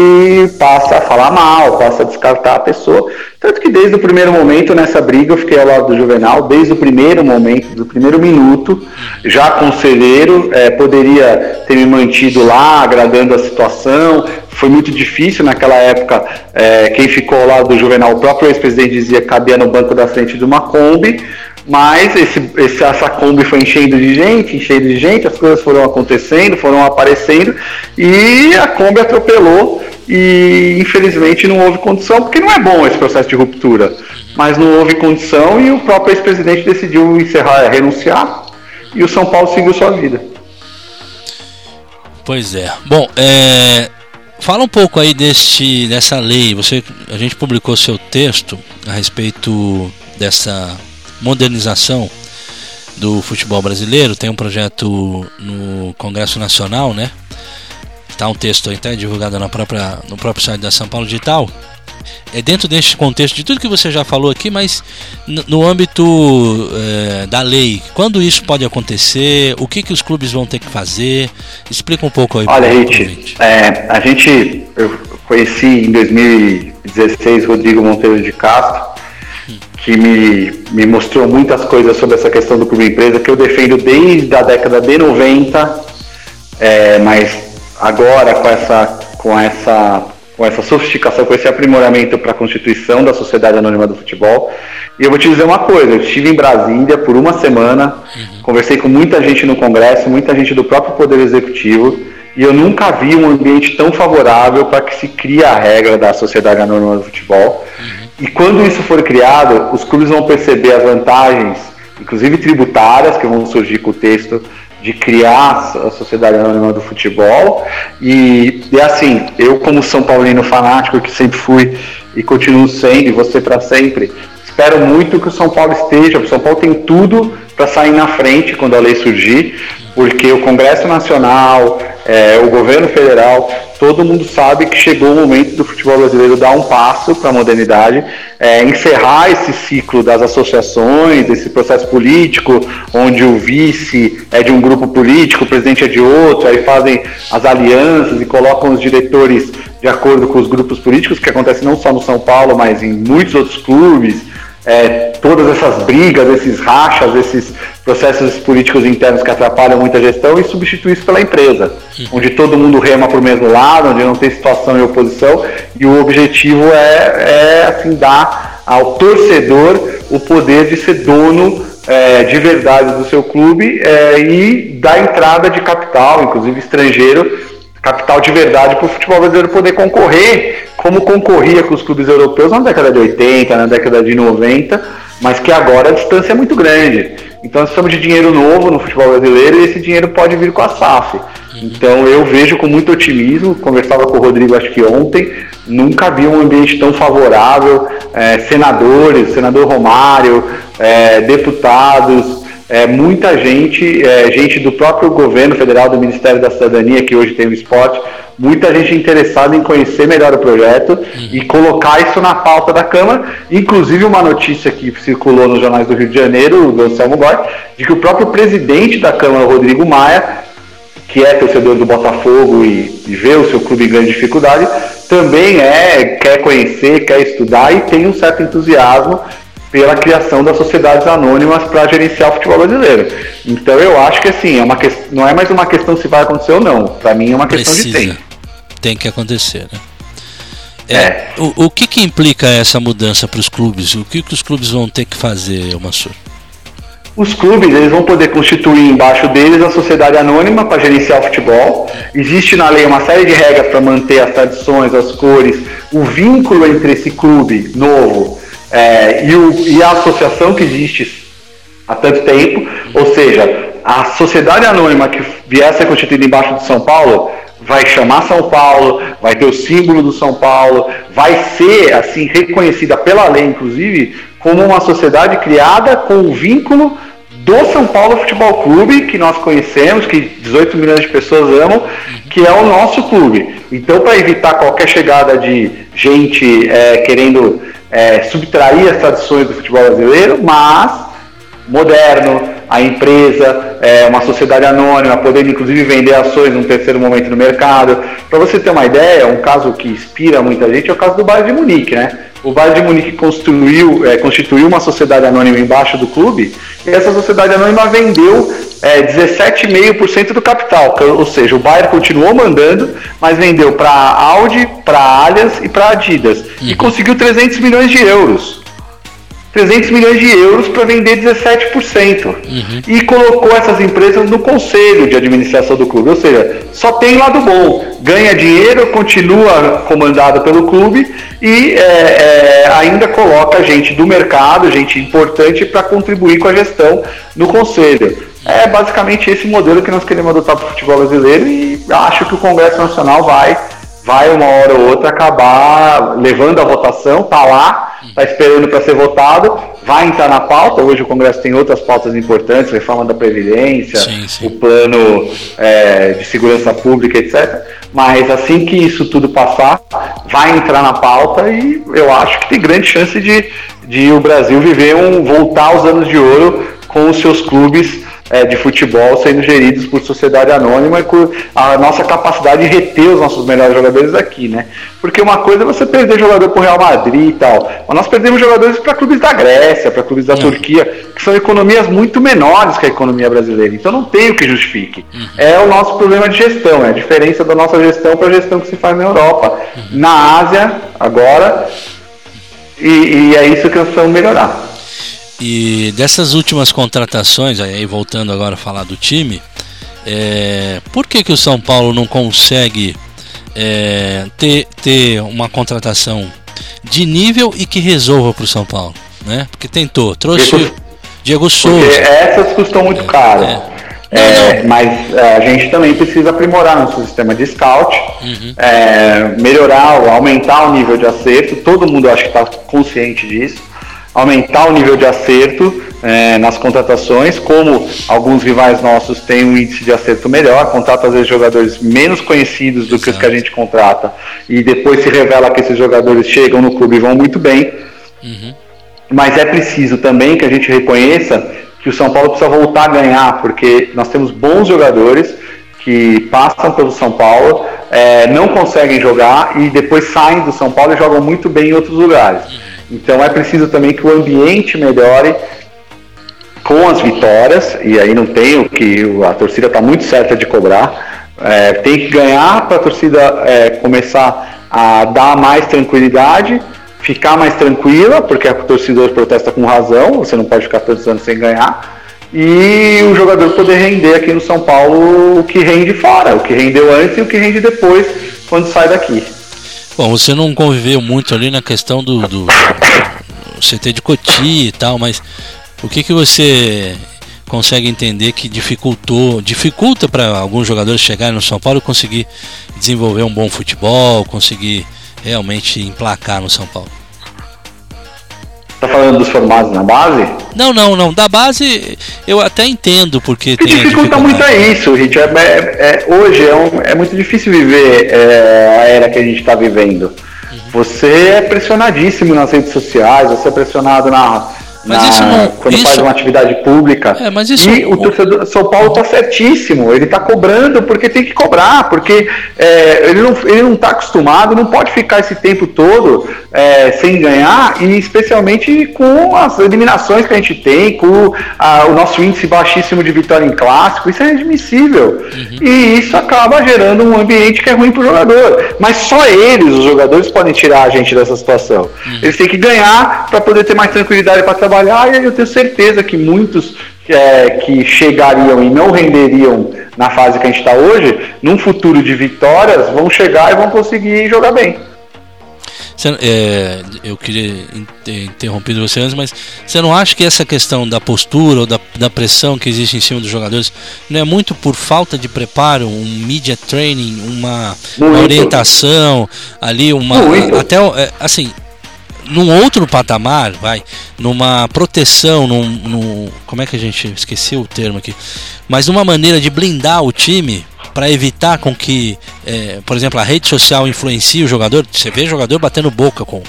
passa a falar mal, passa a descartar a pessoa. Tanto que desde o primeiro momento nessa briga eu fiquei ao lado do Juvenal, desde o primeiro momento, do primeiro minuto, já conselheiro, é, poderia ter me mantido lá, agradando a situação. Foi muito difícil naquela época. É, quem ficou ao lado do Juvenal, o próprio ex-presidente dizia que cabia no banco da frente de uma Kombi. Mas esse, esse, essa Kombi foi enchendo de gente, enchendo de gente, as coisas foram acontecendo, foram aparecendo, e a Kombi atropelou e infelizmente não houve condição, porque não é bom esse processo de ruptura. Mas não houve condição e o próprio ex-presidente decidiu encerrar, renunciar, e o São Paulo seguiu sua vida. Pois é. Bom, é, fala um pouco aí deste, dessa lei. Você, a gente publicou seu texto a respeito dessa modernização do futebol brasileiro. Tem um projeto no Congresso Nacional, né? Está um texto até divulgado na própria, no próprio site da São Paulo Digital. É dentro deste contexto de tudo que você já falou aqui, mas no âmbito é, da lei, quando isso pode acontecer, o que, que os clubes vão ter que fazer? Explica um pouco aí. Olha, Rit, é, a gente, eu conheci em 2016 Rodrigo Monteiro de Castro, que me, me mostrou muitas coisas sobre essa questão do clube empresa, que eu defendo desde a década de 90, é, mas agora com essa, com essa com essa sofisticação, com esse aprimoramento para a constituição da Sociedade Anônima do Futebol. E eu vou te dizer uma coisa: eu estive em Brasília por uma semana, uhum. conversei com muita gente no Congresso, muita gente do próprio Poder Executivo, e eu nunca vi um ambiente tão favorável para que se crie a regra da Sociedade Anônima do Futebol. Uhum. E quando isso for criado, os clubes vão perceber as vantagens, inclusive tributárias, que vão surgir com o texto de criar a Sociedade Anônima do Futebol. E, assim, eu como São Paulino fanático, que sempre fui e continuo sendo, e você para sempre, espero muito que o São Paulo esteja. O São Paulo tem tudo para sair na frente quando a lei surgir, porque o Congresso Nacional, é, o governo federal, todo mundo sabe que chegou o momento do futebol brasileiro dar um passo para a modernidade, é, encerrar esse ciclo das associações, esse processo político, onde o vice é de um grupo político, o presidente é de outro, aí fazem as alianças e colocam os diretores de acordo com os grupos políticos, que acontece não só no São Paulo, mas em muitos outros clubes é, todas essas brigas, esses rachas, esses processos políticos internos que atrapalham muita gestão e substituir isso pela empresa, uhum. onde todo mundo rema para o mesmo lado, onde não tem situação e oposição, e o objetivo é, é assim, dar ao torcedor o poder de ser dono é, de verdade do seu clube é, e dar entrada de capital, inclusive estrangeiro, capital de verdade para o futebol brasileiro poder concorrer como concorria com os clubes europeus na década de 80, na década de 90, mas que agora a distância é muito grande. Então nós precisamos de dinheiro novo no futebol brasileiro e esse dinheiro pode vir com a SAF. Então eu vejo com muito otimismo, conversava com o Rodrigo acho que ontem, nunca vi um ambiente tão favorável, é, senadores, senador Romário, é, deputados, é, muita gente, é, gente do próprio governo federal, do Ministério da Cidadania, que hoje tem o esporte, muita gente interessada em conhecer melhor o projeto e colocar isso na pauta da Câmara. Inclusive, uma notícia que circulou nos jornais do Rio de Janeiro, do Anselmo Góes, de que o próprio presidente da Câmara, Rodrigo Maia, que é torcedor do Botafogo e, e vê o seu clube em grande dificuldade, também é, quer conhecer, quer estudar e tem um certo entusiasmo pela criação das sociedades anônimas para gerenciar o futebol brasileiro. Então eu acho que assim, é uma que... não é mais uma questão se vai acontecer ou não. Para mim é uma questão Precisa. de tempo tem que acontecer, né? É, é. O, o que, que implica essa mudança para os clubes? O que, que os clubes vão ter que fazer, Mansur? Os clubes eles vão poder constituir embaixo deles a sociedade anônima para gerenciar o futebol. Existe na lei uma série de regras para manter as tradições, as cores, o vínculo entre esse clube novo é, e, o, e a associação que existe há tanto tempo. Ou seja, a sociedade anônima que vier a ser constituída embaixo de São Paulo vai chamar São Paulo, vai ter o símbolo do São Paulo, vai ser assim reconhecida pela lei, inclusive, como uma sociedade criada com o vínculo do São Paulo Futebol Clube, que nós conhecemos, que 18 milhões de pessoas amam, que é o nosso clube. Então, para evitar qualquer chegada de gente é, querendo é, subtrair as tradições do futebol brasileiro, mas moderno, a empresa, é, uma sociedade anônima, podendo inclusive vender ações num terceiro momento no mercado. Para você ter uma ideia, um caso que inspira muita gente é o caso do Bayern de Munique, né? O Bayern de Munique construiu, é, constituiu uma sociedade anônima embaixo do clube e essa sociedade anônima vendeu é, 17,5% do capital, ou seja, o Bayern continuou mandando, mas vendeu para Audi, para Allianz e para Adidas uhum. e conseguiu 300 milhões de euros. 300 milhões de euros para vender 17%. Uhum. E colocou essas empresas no conselho de administração do clube. Ou seja, só tem lado bom. Ganha dinheiro, continua comandado pelo clube e é, é, ainda coloca gente do mercado, gente importante, para contribuir com a gestão no conselho. É basicamente esse modelo que nós queremos adotar para o futebol brasileiro e acho que o Congresso Nacional vai vai uma hora ou outra acabar levando a votação, tá lá, está esperando para ser votado, vai entrar na pauta. Hoje o Congresso tem outras pautas importantes, reforma da Previdência, sim, sim. o plano é, de segurança pública, etc. Mas assim que isso tudo passar, vai entrar na pauta e eu acho que tem grande chance de, de o Brasil viver um voltar aos anos de ouro com os seus clubes é, de futebol sendo geridos por sociedade anônima e com a nossa capacidade de reter os nossos melhores jogadores aqui, né? Porque uma coisa é você perder jogador para o Real Madrid e tal, mas nós perdemos jogadores para clubes da Grécia, para clubes da uhum. Turquia, que são economias muito menores que a economia brasileira. Então não tem o que justifique. Uhum. É o nosso problema de gestão, é a diferença da nossa gestão para a gestão que se faz na Europa. Uhum. Na Ásia, agora, e, e é isso que nós precisamos melhorar. E dessas últimas contratações, aí voltando agora a falar do time, é, por que, que o São Paulo não consegue é, ter, ter uma contratação de nível e que resolva para o São Paulo? Né? Porque tentou, trouxe Diego, Diego Souza. Essas custam muito é, caro. É. É, mas é, a gente também precisa aprimorar nosso sistema de scout, uhum. é, melhorar, aumentar o nível de acerto. Todo mundo acho que está consciente disso aumentar o nível de acerto é, nas contratações, como alguns rivais nossos têm um índice de acerto melhor, contrata às vezes jogadores menos conhecidos do que os que a gente contrata, e depois se revela que esses jogadores chegam no clube e vão muito bem. Uhum. Mas é preciso também que a gente reconheça que o São Paulo precisa voltar a ganhar, porque nós temos bons jogadores que passam pelo São Paulo, é, não conseguem jogar e depois saem do São Paulo e jogam muito bem em outros lugares. Uhum. Então é preciso também que o ambiente melhore com as vitórias, e aí não tem o que a torcida está muito certa de cobrar. É, tem que ganhar para a torcida é, começar a dar mais tranquilidade, ficar mais tranquila, porque a torcida protesta com razão, você não pode ficar tantos anos sem ganhar, e o jogador poder render aqui no São Paulo o que rende fora, o que rendeu antes e o que rende depois quando sai daqui. Bom, você não conviveu muito ali na questão do, do, CT de Coti e tal, mas o que, que você consegue entender que dificultou, dificulta para alguns jogadores chegarem no São Paulo e conseguir desenvolver um bom futebol, conseguir realmente emplacar no São Paulo? Tá falando dos formados na base? Não, não, não. Da base eu até entendo porque que tem. dificulta muito é isso, Rich. É, é, é, hoje é, um, é, muito difícil viver é, a era que a gente está vivendo. Uhum. Você é pressionadíssimo nas redes sociais, você é pressionado na, mas na, isso não, quando isso... faz uma atividade pública. É, mas isso... E o torcedor São Paulo está certíssimo, ele está cobrando porque tem que cobrar, porque é, ele não está ele não tá acostumado, não pode ficar esse tempo todo é, sem ganhar, e especialmente com as eliminações que a gente tem, com a, o nosso índice baixíssimo de vitória em clássico, isso é inadmissível. Uhum. E isso acaba gerando um ambiente que é ruim para o jogador. Mas só eles, os jogadores, podem tirar a gente dessa situação. Uhum. Eles têm que ganhar para poder ter mais tranquilidade para trabalhar trabalhar e eu tenho certeza que muitos é, que chegariam e não renderiam na fase que a gente está hoje, num futuro de vitórias, vão chegar e vão conseguir jogar bem. É, eu queria ter interrompido você antes, mas você não acha que essa questão da postura ou da, da pressão que existe em cima dos jogadores não é muito por falta de preparo, um media training, uma, uma orientação ali, uma muito. até é, assim num outro patamar, vai, numa proteção, num, num, como é que a gente esqueceu o termo aqui, mas numa maneira de blindar o time para evitar com que, é, por exemplo, a rede social influencie o jogador. Você vê jogador batendo boca com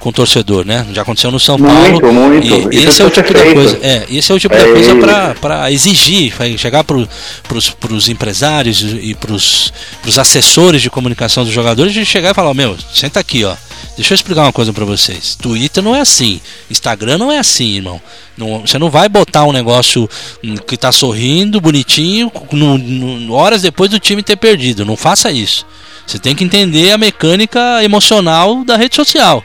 com o torcedor, né? Já aconteceu no São muito, Paulo. Muito, E esse é o tipo da coisa. É, esse é o tipo é da coisa para exigir, chegar para os empresários e para os assessores de comunicação dos jogadores de chegar e falar, meu, senta aqui, ó. Deixa eu explicar uma coisa para vocês. Twitter não é assim. Instagram não é assim, irmão. Não, você não vai botar um negócio hum, que tá sorrindo, bonitinho, no, no, horas depois do time ter perdido. Não faça isso. Você tem que entender a mecânica emocional da rede social.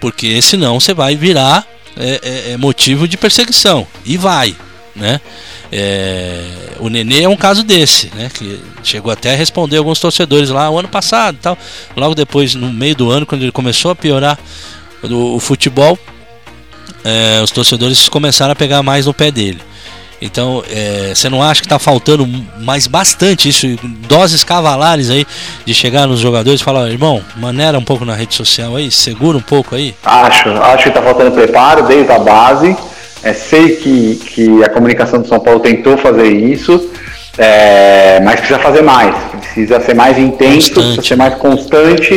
Porque senão você vai virar é, é, é motivo de perseguição. E vai, né? É, o Nenê é um caso desse, né? Que chegou até a responder alguns torcedores lá o ano passado tal. Logo depois, no meio do ano, quando ele começou a piorar o, o futebol, é, os torcedores começaram a pegar mais no pé dele. Então, é, você não acha que está faltando mais bastante isso, doses cavalares aí, de chegar nos jogadores e falar, irmão, maneira um pouco na rede social aí, segura um pouco aí? Acho, acho que está faltando preparo desde a base. É, sei que, que a comunicação do São Paulo tentou fazer isso, é, mas precisa fazer mais. Precisa ser mais intenso, constante. precisa ser mais constante.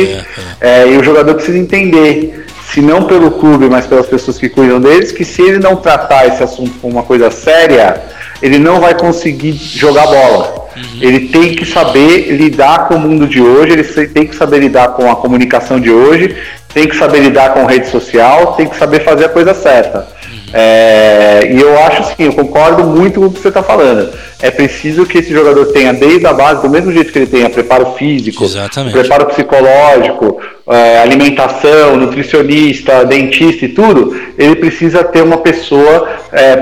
É, é. é, e o jogador precisa entender, se não pelo clube, mas pelas pessoas que cuidam deles, que se ele não tratar esse assunto como uma coisa séria, ele não vai conseguir jogar bola. Ele tem que saber lidar com o mundo de hoje, ele tem que saber lidar com a comunicação de hoje, tem que saber lidar com rede social, tem que saber fazer a coisa certa. É, e eu acho assim, eu concordo muito com o que você está falando. É preciso que esse jogador tenha desde a base, do mesmo jeito que ele tenha preparo físico, Exatamente. preparo psicológico, é, alimentação, nutricionista, dentista e tudo, ele precisa ter uma pessoa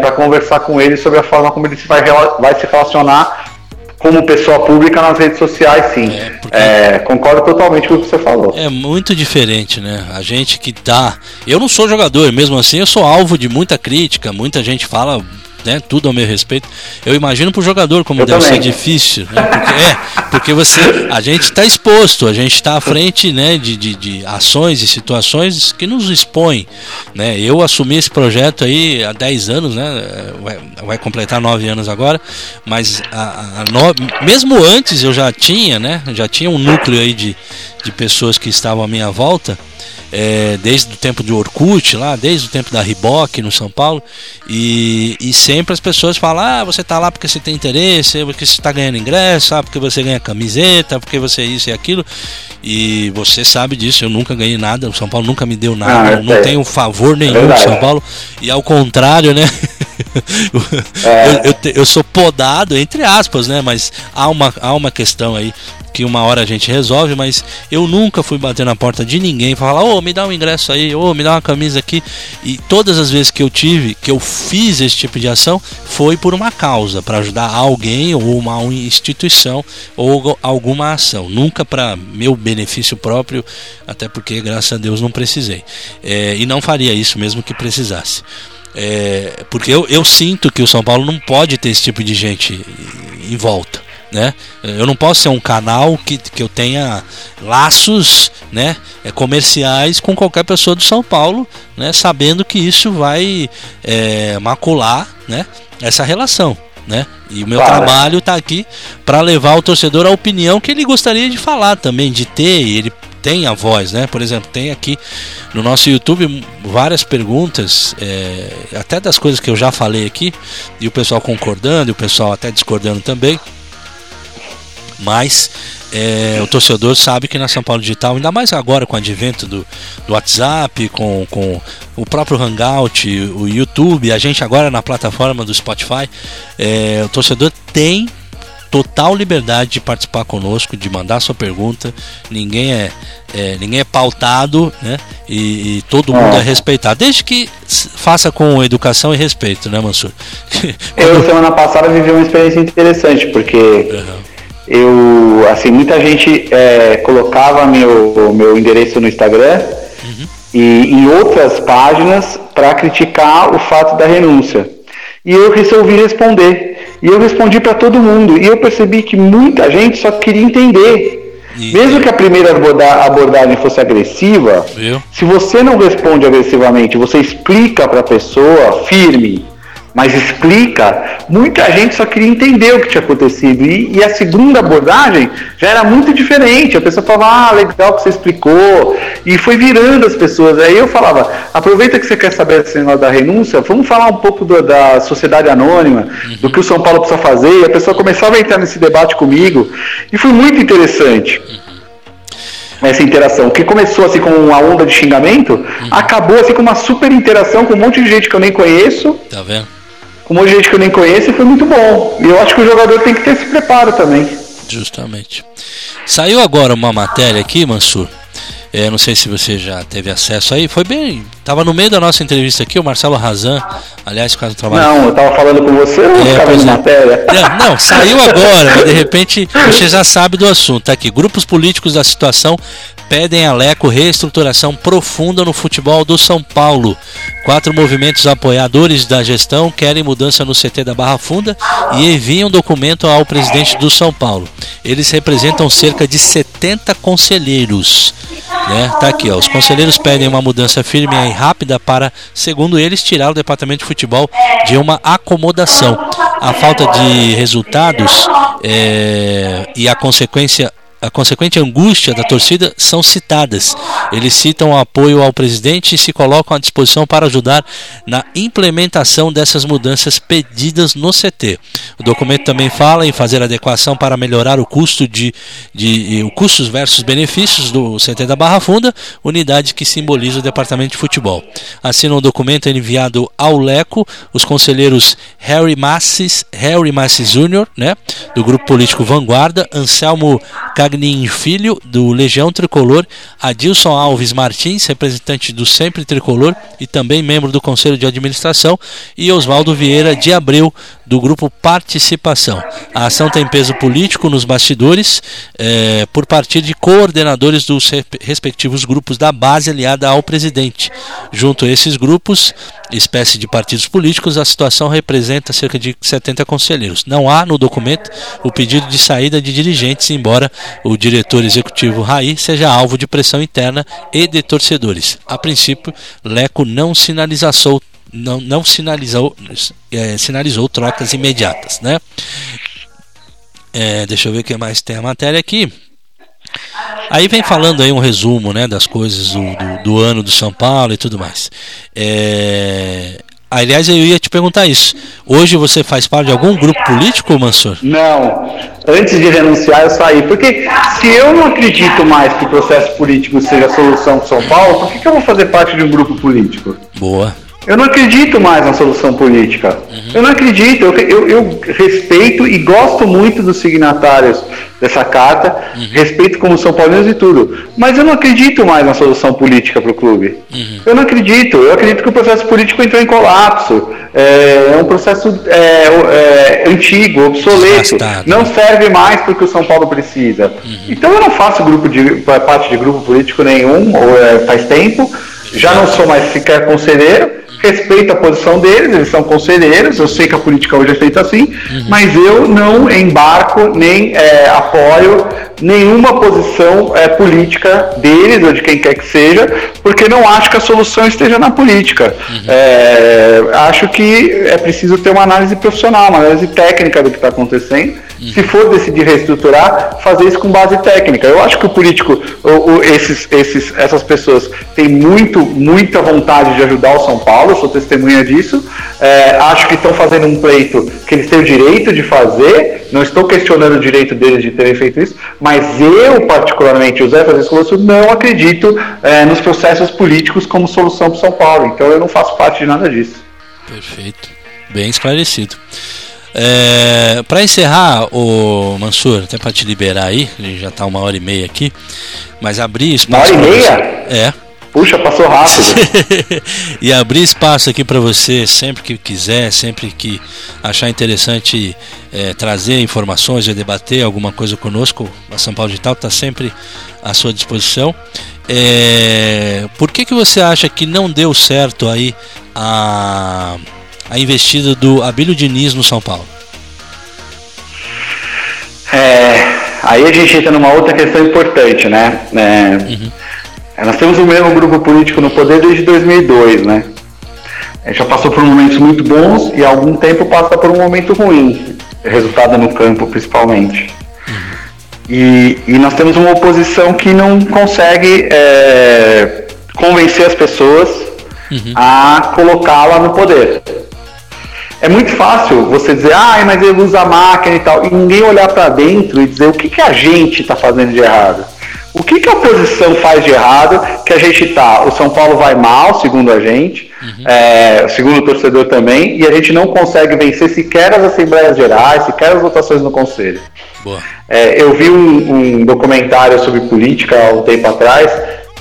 para conversar com ele sobre a forma como ele se vai, vai se relacionar como pessoa pública nas redes sociais, sim. É, concordo totalmente com o que você falou. É muito diferente, né? A gente que tá. Eu não sou jogador, mesmo assim eu sou alvo de muita crítica, muita gente fala. Né, tudo ao meu respeito. Eu imagino pro jogador como Eu deve também. ser difícil, né? Porque, é, porque você, a gente está exposto, a gente está à frente, né, de, de, de ações e situações que nos expõem, né? Eu assumi esse projeto aí há 10 anos, né? Vai, vai completar 9 anos agora, mas a, a no- mesmo antes eu já tinha, né? Já tinha um núcleo aí de, de pessoas que estavam à minha volta, é, desde o tempo do Orkut lá, desde o tempo da Riboc no São Paulo, e, e sempre as pessoas falam, ah, você tá lá porque você tem interesse, porque você está ganhando ingresso, ah, porque você ganha camiseta, porque você é isso e aquilo, e você sabe disso, eu nunca ganhei nada, o São Paulo nunca me deu nada, Ah, não sei. tenho favor nenhum verdade. de São Paulo, e ao contrário, né? É. eu, eu eu sou podado, entre aspas, né? Mas há uma, há uma questão aí que uma hora a gente resolve, mas eu nunca fui bater na porta de ninguém e falar, ô, me dá um ingresso aí, ô, me dá uma camisa aqui. E todas as vezes que eu tive, que eu fiz esse tipo de ação, foi por uma causa, para ajudar alguém ou uma instituição ou alguma ação. Nunca para meu benefício próprio, até porque, graças a Deus, não precisei. É, e não faria isso mesmo que precisasse. É, porque eu, eu sinto que o São Paulo não pode ter esse tipo de gente em volta. Né? Eu não posso ser um canal que, que eu tenha laços né, é, comerciais com qualquer pessoa do São Paulo, né, sabendo que isso vai é, macular né, essa relação. Né? E o meu Claro. trabalho está aqui para levar o torcedor à opinião que ele gostaria de falar também, de ter, ele tem a voz, né? Por exemplo, tem aqui no nosso YouTube várias perguntas, é, até das coisas que eu já falei aqui, e o pessoal concordando, e o pessoal até discordando também. Mas é, o torcedor sabe que na São Paulo Digital, ainda mais agora com o advento do, do WhatsApp, com, com o próprio Hangout, o YouTube, a gente agora na plataforma do Spotify, é, o torcedor tem total liberdade de participar conosco, de mandar sua pergunta. Ninguém é, é, ninguém é pautado, né? E, e todo mundo é respeitado, desde que faça com educação e respeito, né, Mansur? Eu, semana passada, vivi uma experiência interessante, porque eu, assim, muita gente é, colocava meu, meu endereço no Instagram e em outras páginas para criticar o fato da renúncia. E eu resolvi responder. E eu respondi para todo mundo. E eu percebi que muita gente só queria entender. Mesmo que a primeira aborda- abordagem fosse agressiva, Viu? se você não responde agressivamente, você explica para a pessoa firme, mas explica, muita gente só queria entender o que tinha acontecido. E, e a segunda abordagem já era muito diferente. A pessoa falava, ah, legal que você explicou. E foi virando as pessoas. Aí eu falava, aproveita que você quer saber esse negócio da renúncia, vamos falar um pouco do- da sociedade anônima, do que o São Paulo precisa fazer. E a pessoa começava a entrar nesse debate comigo. E foi muito interessante essa interação, que começou assim com uma onda de xingamento, acabou assim com uma super interação com um monte de gente que eu nem conheço, Tá vendo? Um monte de gente que eu nem conheço e foi muito bom. E eu acho que o jogador tem que ter esse preparo também. Justamente. Saiu agora uma matéria aqui, Mansur. É, não sei se você já teve acesso aí. Foi bem. Tava no meio da nossa entrevista aqui, o Marcelo Razan, aliás, faz um trabalho. Não, eu tava falando com você, eu não É, vendo é. matéria. Não, não, saiu agora, mas de repente você já sabe do assunto. Tá aqui. Grupos políticos da situação pedem a Leco reestruturação profunda no futebol do São Paulo. Quatro movimentos apoiadores da gestão querem mudança no CT da Barra Funda e enviam documento ao presidente do São Paulo. Eles representam cerca de 70 conselheiros. Né? Tá aqui, ó. Os conselheiros pedem uma mudança firme e rápida para, segundo eles, tirar o departamento de futebol de uma acomodação. A falta de resultados é, e a consequência a consequente angústia da torcida são citadas. Eles citam o apoio ao presidente e se colocam à disposição para ajudar na implementação dessas mudanças pedidas no CT. O documento também fala em fazer adequação para melhorar o custo de, de o custos versus benefícios do CT da Barra Funda, unidade que simboliza o departamento de futebol. Assina um documento enviado ao Leco os conselheiros Harry Massis, Harry Massis Jr., né, do grupo político Vanguarda, Anselmo Cagnin Filho, do Legião Tricolor, Adilson Alves Martins, representante do Sempre Tricolor e também membro do Conselho de Administração, e Oswaldo Vieira de Abreu, do grupo Participação. A ação tem peso político nos bastidores, é, por partir de coordenadores dos respectivos grupos da base aliada ao presidente. Junto a esses grupos, espécie de partidos políticos, a situação representa cerca de 70 conselheiros. Não há no documento o pedido de saída de dirigentes, embora o diretor executivo Raí seja alvo de pressão interna e de torcedores. A princípio, Leco não sinalizou não, não sinalizou, é, sinalizou trocas imediatas. Né? É, deixa eu ver o que mais tem a matéria aqui. Aí vem falando aí um resumo né, das coisas do, do, do ano do São Paulo e tudo mais. É, Aliás, eu ia te perguntar isso. Hoje você faz parte de algum grupo político, Mansur? Não. Antes de renunciar, eu saí. Porque se eu não acredito mais que o processo político seja a solução para São Paulo, por que, que eu vou fazer parte de um grupo político? Boa. Eu não acredito mais na solução política. Uhum. Eu não acredito. Eu, eu, eu, respeito e gosto muito dos signatários dessa carta, uhum. respeito como São Paulinos e tudo. Mas eu não acredito mais na solução política para o clube. Uhum. Eu não acredito. Eu acredito que o processo político entrou em colapso. É, é um processo é, é, antigo, obsoleto. Não serve mais para o que o São Paulo precisa. Então eu não faço grupo de, parte de grupo político nenhum, ou, é, faz tempo. Já não sou mais sequer conselheiro respeito a posição deles, eles são conselheiros, eu sei que a política hoje é feita assim, uhum. mas eu não embarco nem é, apoio nenhuma posição é, política deles ou de quem quer que seja, porque não acho que a solução esteja na política. Uhum. É, acho que é preciso ter uma análise profissional, uma análise técnica do que está acontecendo se for decidir reestruturar, fazer isso com base técnica. Eu acho que o político, o, o, esses, esses, essas pessoas têm muito, muita vontade de ajudar o São Paulo, sou testemunha disso. É, acho que estão fazendo um pleito que eles têm o direito de fazer, não estou questionando o direito deles de terem feito isso, mas eu, particularmente, José Francisco Lúcio, não acredito é, nos processos políticos como solução para o São Paulo. Então eu não faço parte de nada disso. Perfeito. Bem esclarecido. É, para encerrar, o Mansur, até para te liberar aí, já está uma hora e meia aqui, mas abrir espaço. Uma hora e meia? Você, é. Puxa, passou rápido. e abrir espaço aqui para você sempre que quiser, sempre que achar interessante é, trazer informações e debater alguma coisa conosco, a São Paulo Digital está sempre à sua disposição. É, por que, que você acha que não deu certo aí a a investida do Abílio Diniz no São Paulo? É, aí a gente entra numa outra questão importante, né? É, uhum. Nós temos o mesmo grupo político no poder desde 2002, né? A gente já passou por momentos muito bons e há algum tempo passa por um momento ruim, resultado no campo principalmente. Uhum. E, e, nós temos uma oposição que não consegue é, convencer as pessoas uhum. a colocá-la no poder. É muito fácil você dizer, ah, mas ele usa a máquina e tal, e ninguém olhar para dentro e dizer o que, que a gente está fazendo de errado. O que, que a oposição faz de errado que a gente tá? O São Paulo vai mal, segundo a gente, uhum. é, segundo o torcedor também, e a gente não consegue vencer sequer as Assembleias Gerais, sequer as votações no Conselho. É, eu vi um, um, documentário sobre política há um tempo atrás,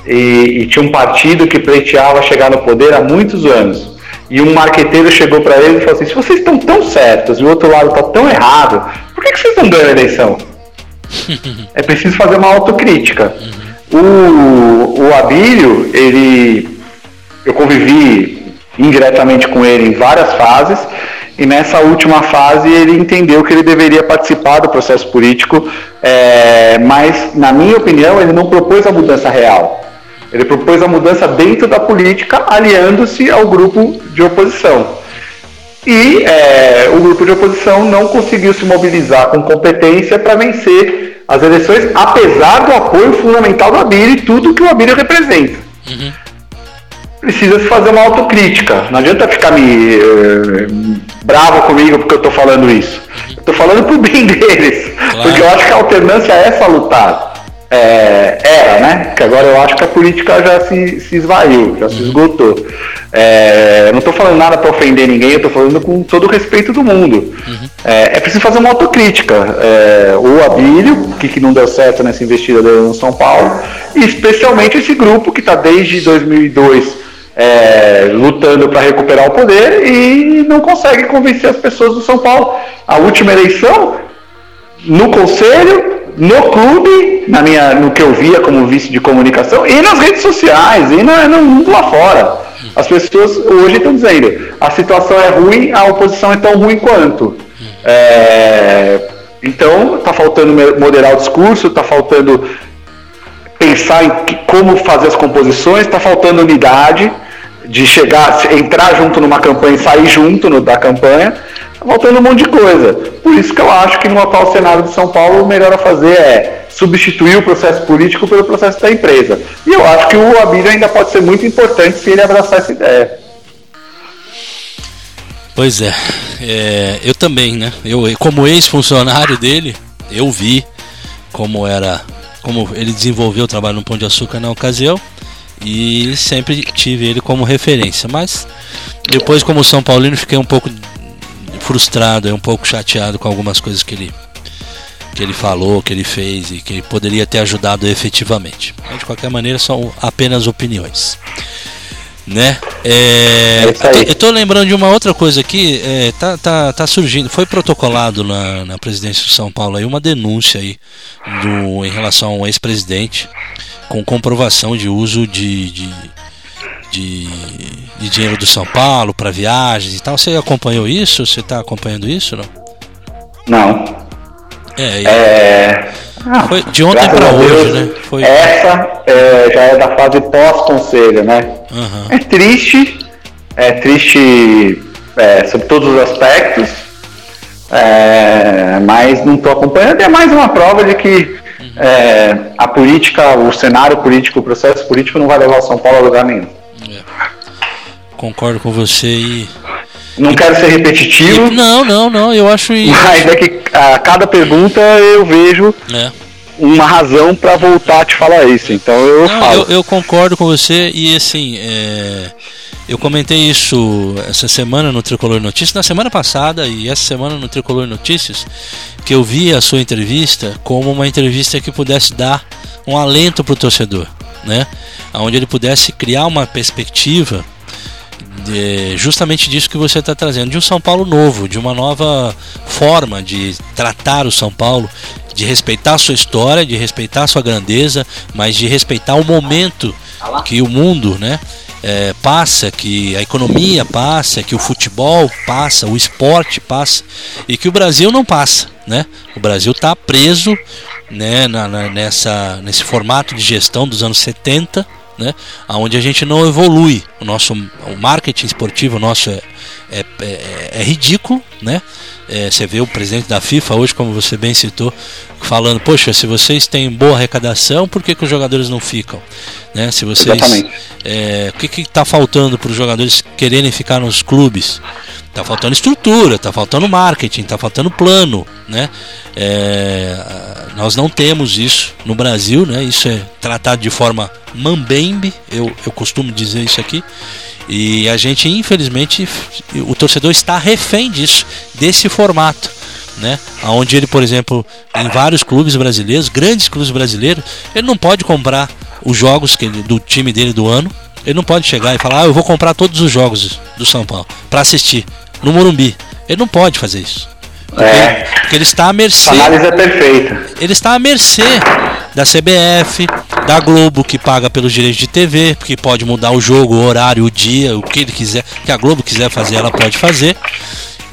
e, e tinha um partido que pleiteava chegar no poder há muitos anos. E um marqueteiro chegou para ele e falou assim: se vocês estão tão certos e o outro lado está tão errado, por que, que vocês não ganham a eleição? é preciso fazer uma autocrítica. O, o Abílio, ele, eu convivi indiretamente com ele em várias fases, e nessa última fase ele entendeu que ele deveria participar do processo político, é, mas, na minha opinião, ele não propôs a mudança real. Ele propôs a mudança dentro da política, aliando-se ao grupo de oposição. E é, o grupo de oposição não conseguiu se mobilizar com competência para vencer as eleições, apesar do apoio fundamental do Abílio e tudo que o Abílio representa. Uhum. Precisa se fazer uma autocrítica. Não adianta ficar me eh, bravo comigo porque eu estou falando isso. Estou falando pro bem deles. Porque eu acho que a alternância é salutar. É, era, né? Porque agora eu acho que a política já se, se esvaiu, já se esgotou. É, não estou falando nada para ofender ninguém, eu estou falando com todo o respeito do mundo. É, é preciso fazer uma autocrítica. É, o Abílio, o que, que não deu certo nessa investida dele no São Paulo, e especialmente esse grupo que está desde 2002 é, lutando para recuperar o poder e não consegue convencer as pessoas do São Paulo. A última eleição, no conselho, no clube, na minha, no que eu via como vice de comunicação, e nas redes sociais, e no, no mundo lá fora. As pessoas hoje estão dizendo, a situação é ruim, a oposição é tão ruim quanto. É, então, está faltando moderar o discurso, está faltando pensar em que, como fazer as composições, está faltando unidade de chegar, entrar junto numa campanha e sair junto no, da campanha, está faltando um monte de coisa. Por isso que eu acho que no atual cenário de São Paulo o melhor a fazer é substituir o processo político pelo processo da empresa. E eu acho que o Abílio ainda pode ser muito importante se ele abraçar essa ideia. Pois é, é eu também, né? Eu, como ex-funcionário dele, eu vi como era, como ele desenvolveu o trabalho no Pão de Açúcar na ocasião e sempre tive ele como referência. Mas depois, como São Paulino, fiquei um pouco frustrado, um pouco chateado com algumas coisas que ele que ele falou, que ele fez e que ele poderia ter ajudado efetivamente. Mas, de qualquer maneira, são apenas opiniões. Né? É, eu, tô, eu tô lembrando de uma outra coisa aqui, é, tá, tá, tá surgindo, foi protocolado na, na presidência de São Paulo aí uma denúncia aí do, em relação a um ex-presidente com comprovação de uso de, de, de, de dinheiro do São Paulo para viagens e tal. Você acompanhou isso? Você está acompanhando isso? Não. Não. É, é... Ah, foi de ontem para hoje, né? Foi... Essa é, já é da fase pós-conselho, né? Uhum. É triste, é triste é, sobre todos os aspectos, é, mas não estou acompanhando. É mais uma prova de que é, a política, o cenário político, o processo político não vai levar São Paulo a lugar nenhum. Concordo com você e. Não e, quero ser repetitivo. E, não, não, não, eu acho. Mas é que a cada pergunta eu vejo é. uma razão para voltar a te falar isso. Então eu não, falo. Eu, eu, concordo com você e assim. É eu comentei isso essa semana no Tricolor Notícias, na semana passada e essa semana no Tricolor Notícias, que eu vi a sua entrevista como uma entrevista que pudesse dar um alento para o torcedor, né? Onde ele pudesse criar uma perspectiva de, justamente disso que você está trazendo, de um São Paulo novo, de uma nova forma de tratar o São Paulo, de respeitar a sua história, de respeitar a sua grandeza, mas de respeitar o momento que o mundo, né? é, passa, que a economia passa, que o futebol passa, o esporte passa e que o Brasil não passa, né? O Brasil está preso, né, na, na, nessa, nesse formato de gestão dos anos 70, né, onde a gente não evolui. O nosso o marketing esportivo nosso é, é, é, é ridículo, né? É, você vê o presidente da FIFA hoje, como você bem citou, falando, poxa, se vocês têm boa arrecadação, por que, que os jogadores não ficam? Né? Se vocês, é, o que está faltando para os jogadores quererem ficar nos clubes? Está faltando estrutura, está faltando marketing, está faltando plano, né? É, nós não temos isso no Brasil, né? Isso é tratado de forma mambembe, eu, eu costumo dizer isso aqui. E a gente, infelizmente, o torcedor está refém disso, desse formato. Né? Onde ele, por exemplo, em vários clubes brasileiros, grandes clubes brasileiros, ele não pode comprar os jogos que ele, do time dele do ano. Ele não pode chegar e falar, ah, eu vou comprar todos os jogos do São Paulo para assistir no Morumbi. Ele não pode fazer isso. Porque, é. porque ele está à mercê. A análise é perfeita. Ele está à mercê da CBF, da Globo que paga pelos direitos de TV, porque pode mudar o jogo, o horário, o dia, o que ele quiser, que a Globo quiser fazer, ela pode fazer.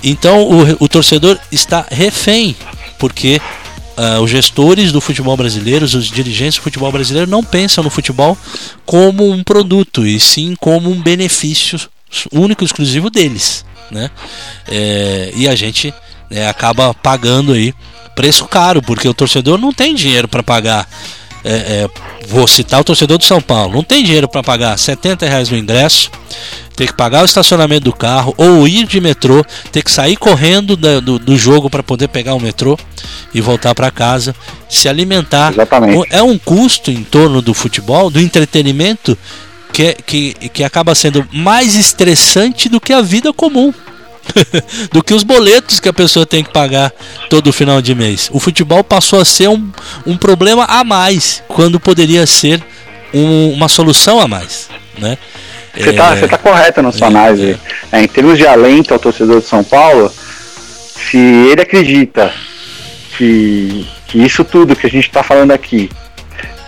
Então o, o torcedor está refém, porque uh, os gestores do futebol brasileiro, os dirigentes do futebol brasileiro não pensam no futebol como um produto, e sim como um benefício único e exclusivo deles. Né? É, e a gente né, acaba pagando aí preço caro, porque o torcedor não tem dinheiro para pagar. É, é, vou citar o torcedor do São Paulo, não tem dinheiro para pagar 70 reais no ingresso, ter que pagar o estacionamento do carro ou ir de metrô, ter que sair correndo da, do, do jogo para poder pegar o metrô e voltar para casa, se alimentar. Exatamente. É um custo em torno do futebol, do entretenimento, que, que, que acaba sendo mais estressante do que a vida comum. do que os boletos que a pessoa tem que pagar todo final de mês. O futebol passou a ser um, um problema a mais, quando poderia ser um, uma solução a mais. Né? Você está é... tá correto na sua é, análise. É. em termos de alento ao torcedor de São Paulo, se ele acredita que, que isso tudo que a gente está falando aqui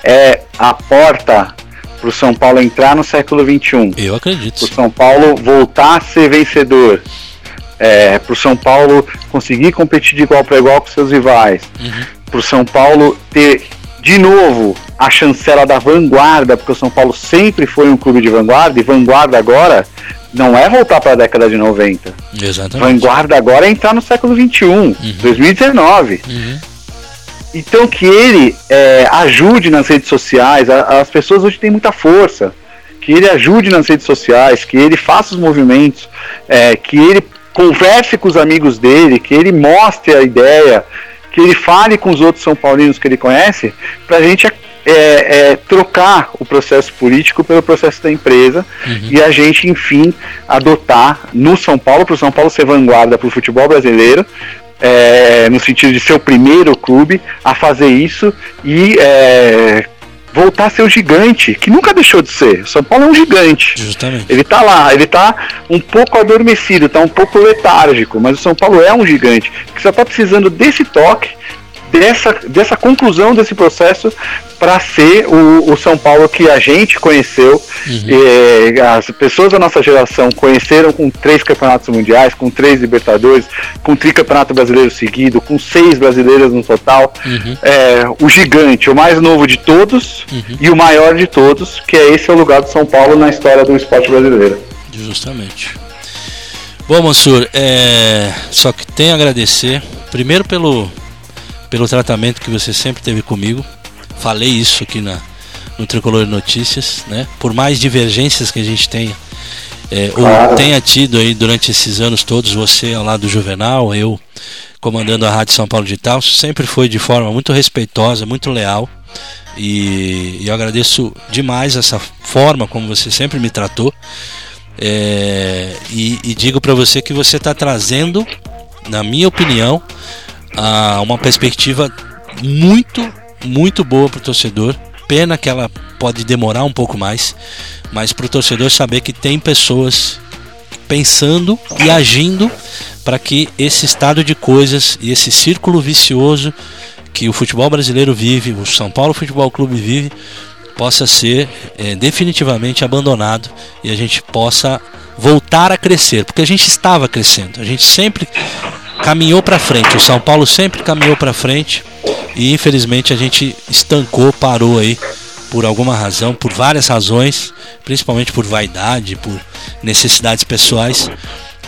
é a porta para o São Paulo entrar no século XXI. Eu acredito. Para o São Paulo voltar a ser vencedor é, para o São Paulo conseguir competir de igual para igual com seus rivais, uhum. para o São Paulo ter de novo a chancela da vanguarda, porque o São Paulo sempre foi um clube de vanguarda, e vanguarda agora não é voltar para a década de 90. Exatamente. Vanguarda agora é entrar no século 21, uhum. 2019. Uhum. Então que ele é, ajude nas redes sociais, a, as pessoas hoje têm muita força, que ele ajude nas redes sociais, que ele faça os movimentos, é, que ele converse com os amigos dele, que ele mostre a ideia, que ele fale com os outros São Paulinos que ele conhece, para a gente é, é, trocar o processo político pelo processo da empresa uhum. e a gente, enfim, adotar no São Paulo, para o São Paulo ser vanguarda para o futebol brasileiro, é, no sentido de ser o primeiro clube a fazer isso e é, voltar a ser o gigante, que nunca deixou de ser. O São Paulo é um gigante. Justamente. Ele tá lá, ele tá um pouco adormecido, tá um pouco letárgico, mas o São Paulo é um gigante, que só tá precisando desse toque dessa, dessa conclusão desse processo para ser o, o, São Paulo que a gente conheceu, uhum. as pessoas da nossa geração conheceram com três campeonatos mundiais, com três Libertadores, com tricampeonato brasileiro seguido, com seis brasileiras no total. Uhum. É, o gigante, o mais novo de todos uhum. e o maior de todos, que é esse é o lugar do São Paulo na história do esporte brasileiro. Justamente. Bom, Mansur, é, só que tenho a agradecer, primeiro pelo, pelo tratamento que você sempre teve comigo. Falei isso aqui na, no Tricolor Notícias, né? Por mais divergências que a gente tenha, é, claro. ou tenha tido aí durante esses anos todos, você ao lado do Juvenal, eu comandando a Rádio São Paulo Digital, sempre foi de forma muito respeitosa, muito leal. E, e eu agradeço demais essa forma como você sempre me tratou. É, e, e digo para você que você está trazendo, na minha opinião, a uma perspectiva muito, muito boa para o torcedor. Pena que ela pode demorar um pouco mais, mas para o torcedor saber que tem pessoas pensando e agindo para que esse estado de coisas e esse círculo vicioso que o futebol brasileiro vive, o São Paulo Futebol Clube vive, possa ser é, definitivamente abandonado e a gente possa voltar a crescer, porque a gente estava crescendo, a gente sempre caminhou para frente. O São Paulo sempre caminhou para frente e infelizmente a gente estancou, parou aí por alguma razão, por várias razões, principalmente por vaidade, por necessidades pessoais.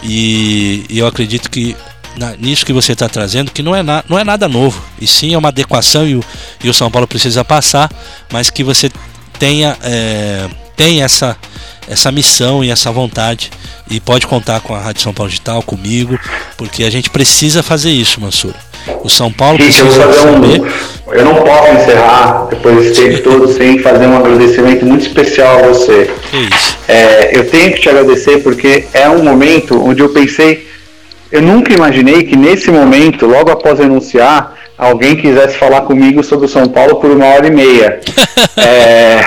E, e eu acredito que na, nisso que você está trazendo, que não é, na, não é nada novo, e sim é uma adequação e o, e o São Paulo precisa passar, mas que você tenha, é, tenha essa, essa missão e essa vontade e pode contar com a Rádio São Paulo Digital, comigo, porque a gente precisa fazer isso, Mansur. O São Paulo Gente, precisa eu saber. Um, eu não posso encerrar depois desse tempo todo sem fazer um agradecimento muito especial a você. Que isso. É, eu tenho que te agradecer porque é um momento onde eu pensei, eu nunca imaginei que nesse momento, logo após anunciar, alguém quisesse falar comigo sobre o São Paulo por uma hora e meia. é,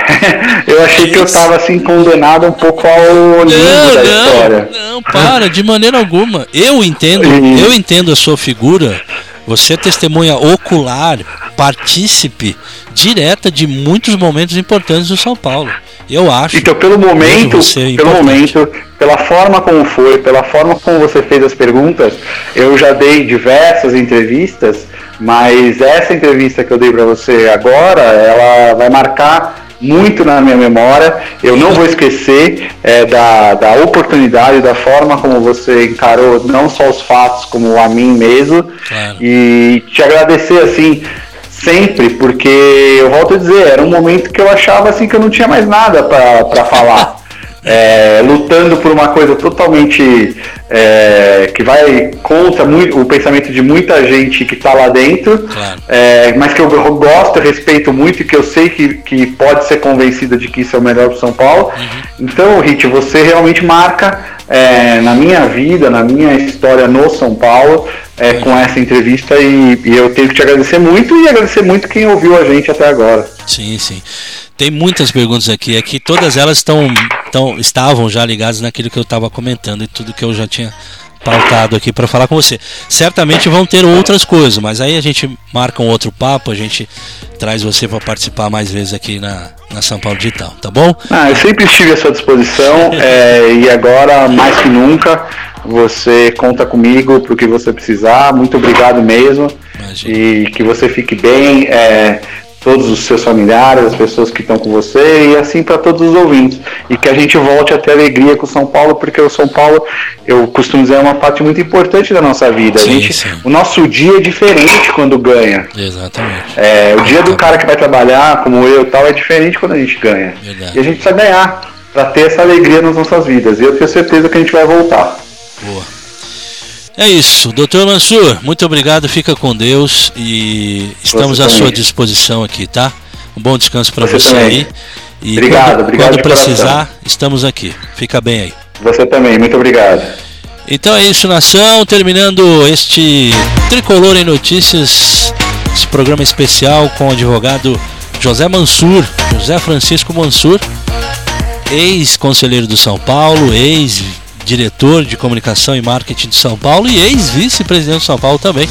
eu achei que eu estava assim condenado um pouco ao limbo da não, história. Não, para, de maneira alguma. Eu entendo, e... eu entendo a sua figura. Você é testemunha ocular, partícipe direta de muitos momentos importantes do São Paulo. Eu acho. Então, pelo momento, pelo momento, pela forma como foi, pela forma como você fez as perguntas, eu já dei diversas entrevistas mas essa entrevista que eu dei para você agora, ela vai marcar muito na minha memória. Eu não vou esquecer é, da, da oportunidade, da forma como você encarou não só os fatos, como a mim mesmo. Claro. E te agradecer assim sempre, porque eu volto a dizer, era um momento que eu achava assim que eu não tinha mais nada para falar. é, lutando por uma coisa totalmente é, que vai contra muito, o pensamento de muita gente que está lá dentro, claro. é, mas que eu gosto, respeito muito e que eu sei que, que pode ser convencida de que isso é o melhor para São Paulo. Uhum. Então, Rit, você realmente marca é, na minha vida, na minha história no São Paulo, é, com essa entrevista e, e eu tenho que te agradecer muito e agradecer muito quem ouviu a gente até agora. Sim, sim. Tem muitas perguntas aqui, é que todas elas estão, estão, estavam já ligadas naquilo que eu estava comentando e tudo que eu já tinha pautado aqui para falar com você. Certamente vão ter outras coisas, mas aí a gente marca um outro papo, a gente traz você para participar mais vezes aqui na, na São Paulo Digital, tá bom? Ah, eu sempre estive à sua disposição é, e agora mais que nunca você conta comigo para o que você precisar. Muito obrigado mesmo Imagina. e que você fique bem. É, todos os seus familiares, as pessoas que estão com você e assim para todos os ouvintes. E que a gente volte a ter alegria com o São Paulo, porque o São Paulo, eu costumo dizer, é uma parte muito importante da nossa vida. Sim, a gente, sim. O nosso dia é diferente quando ganha. Exatamente. É, o dia do cara que vai trabalhar, como eu tal, é diferente quando a gente ganha. Verdade. E a gente precisa ganhar para ter essa alegria nas nossas vidas. E eu tenho certeza que a gente vai voltar. Boa. É isso, doutor Mansur, muito obrigado, fica com Deus e estamos à sua disposição aqui, tá? Um bom descanso para você, você aí. E obrigado, quando, obrigado. Quando precisar, estamos aqui. Fica bem aí. Você também, muito obrigado. Então é isso, nação. Terminando este Tricolor em Notícias, esse programa especial com o advogado José Mansur, José Francisco Mansur, ex-conselheiro do São Paulo, ex diretor de comunicação e marketing de São Paulo e ex-vice-presidente de São Paulo também.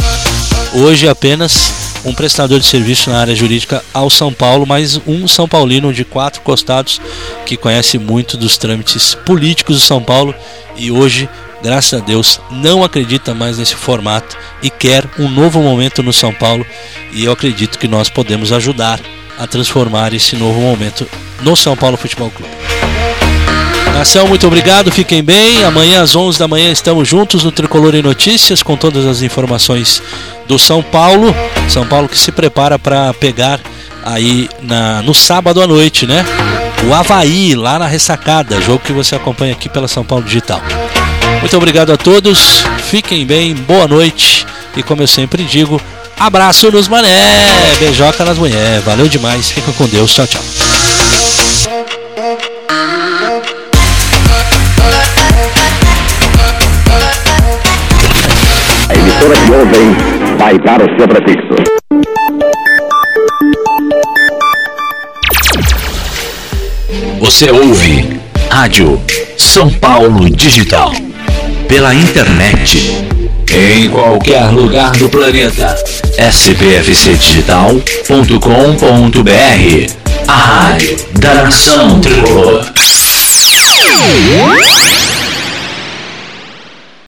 Hoje apenas um prestador de serviço na área jurídica ao São Paulo, mas um São Paulino de quatro costados que conhece muito dos trâmites políticos do São Paulo e hoje, graças a Deus, não acredita mais nesse formato e quer um novo momento no São Paulo e eu acredito que nós podemos ajudar a transformar esse novo momento no São Paulo Futebol Clube. Nação, muito obrigado, fiquem bem. Amanhã às 11 da manhã estamos juntos no Tricolor em Notícias com todas as informações do São Paulo. São Paulo que se prepara para pegar aí na, no sábado à noite, né? O Havaí, lá na ressacada, jogo que você acompanha aqui pela São Paulo Digital. Muito obrigado a todos, fiquem bem, boa noite e como eu sempre digo, abraço nos mané, beijoca nas mulheres, valeu demais, fica com Deus, tchau, tchau. Emissora que ouvem vai dar o seu prefixo. Você ouve Rádio São Paulo Digital. Pela internet. Em qualquer lugar do planeta. spfcdigital.com.br A rádio da nação tricolor.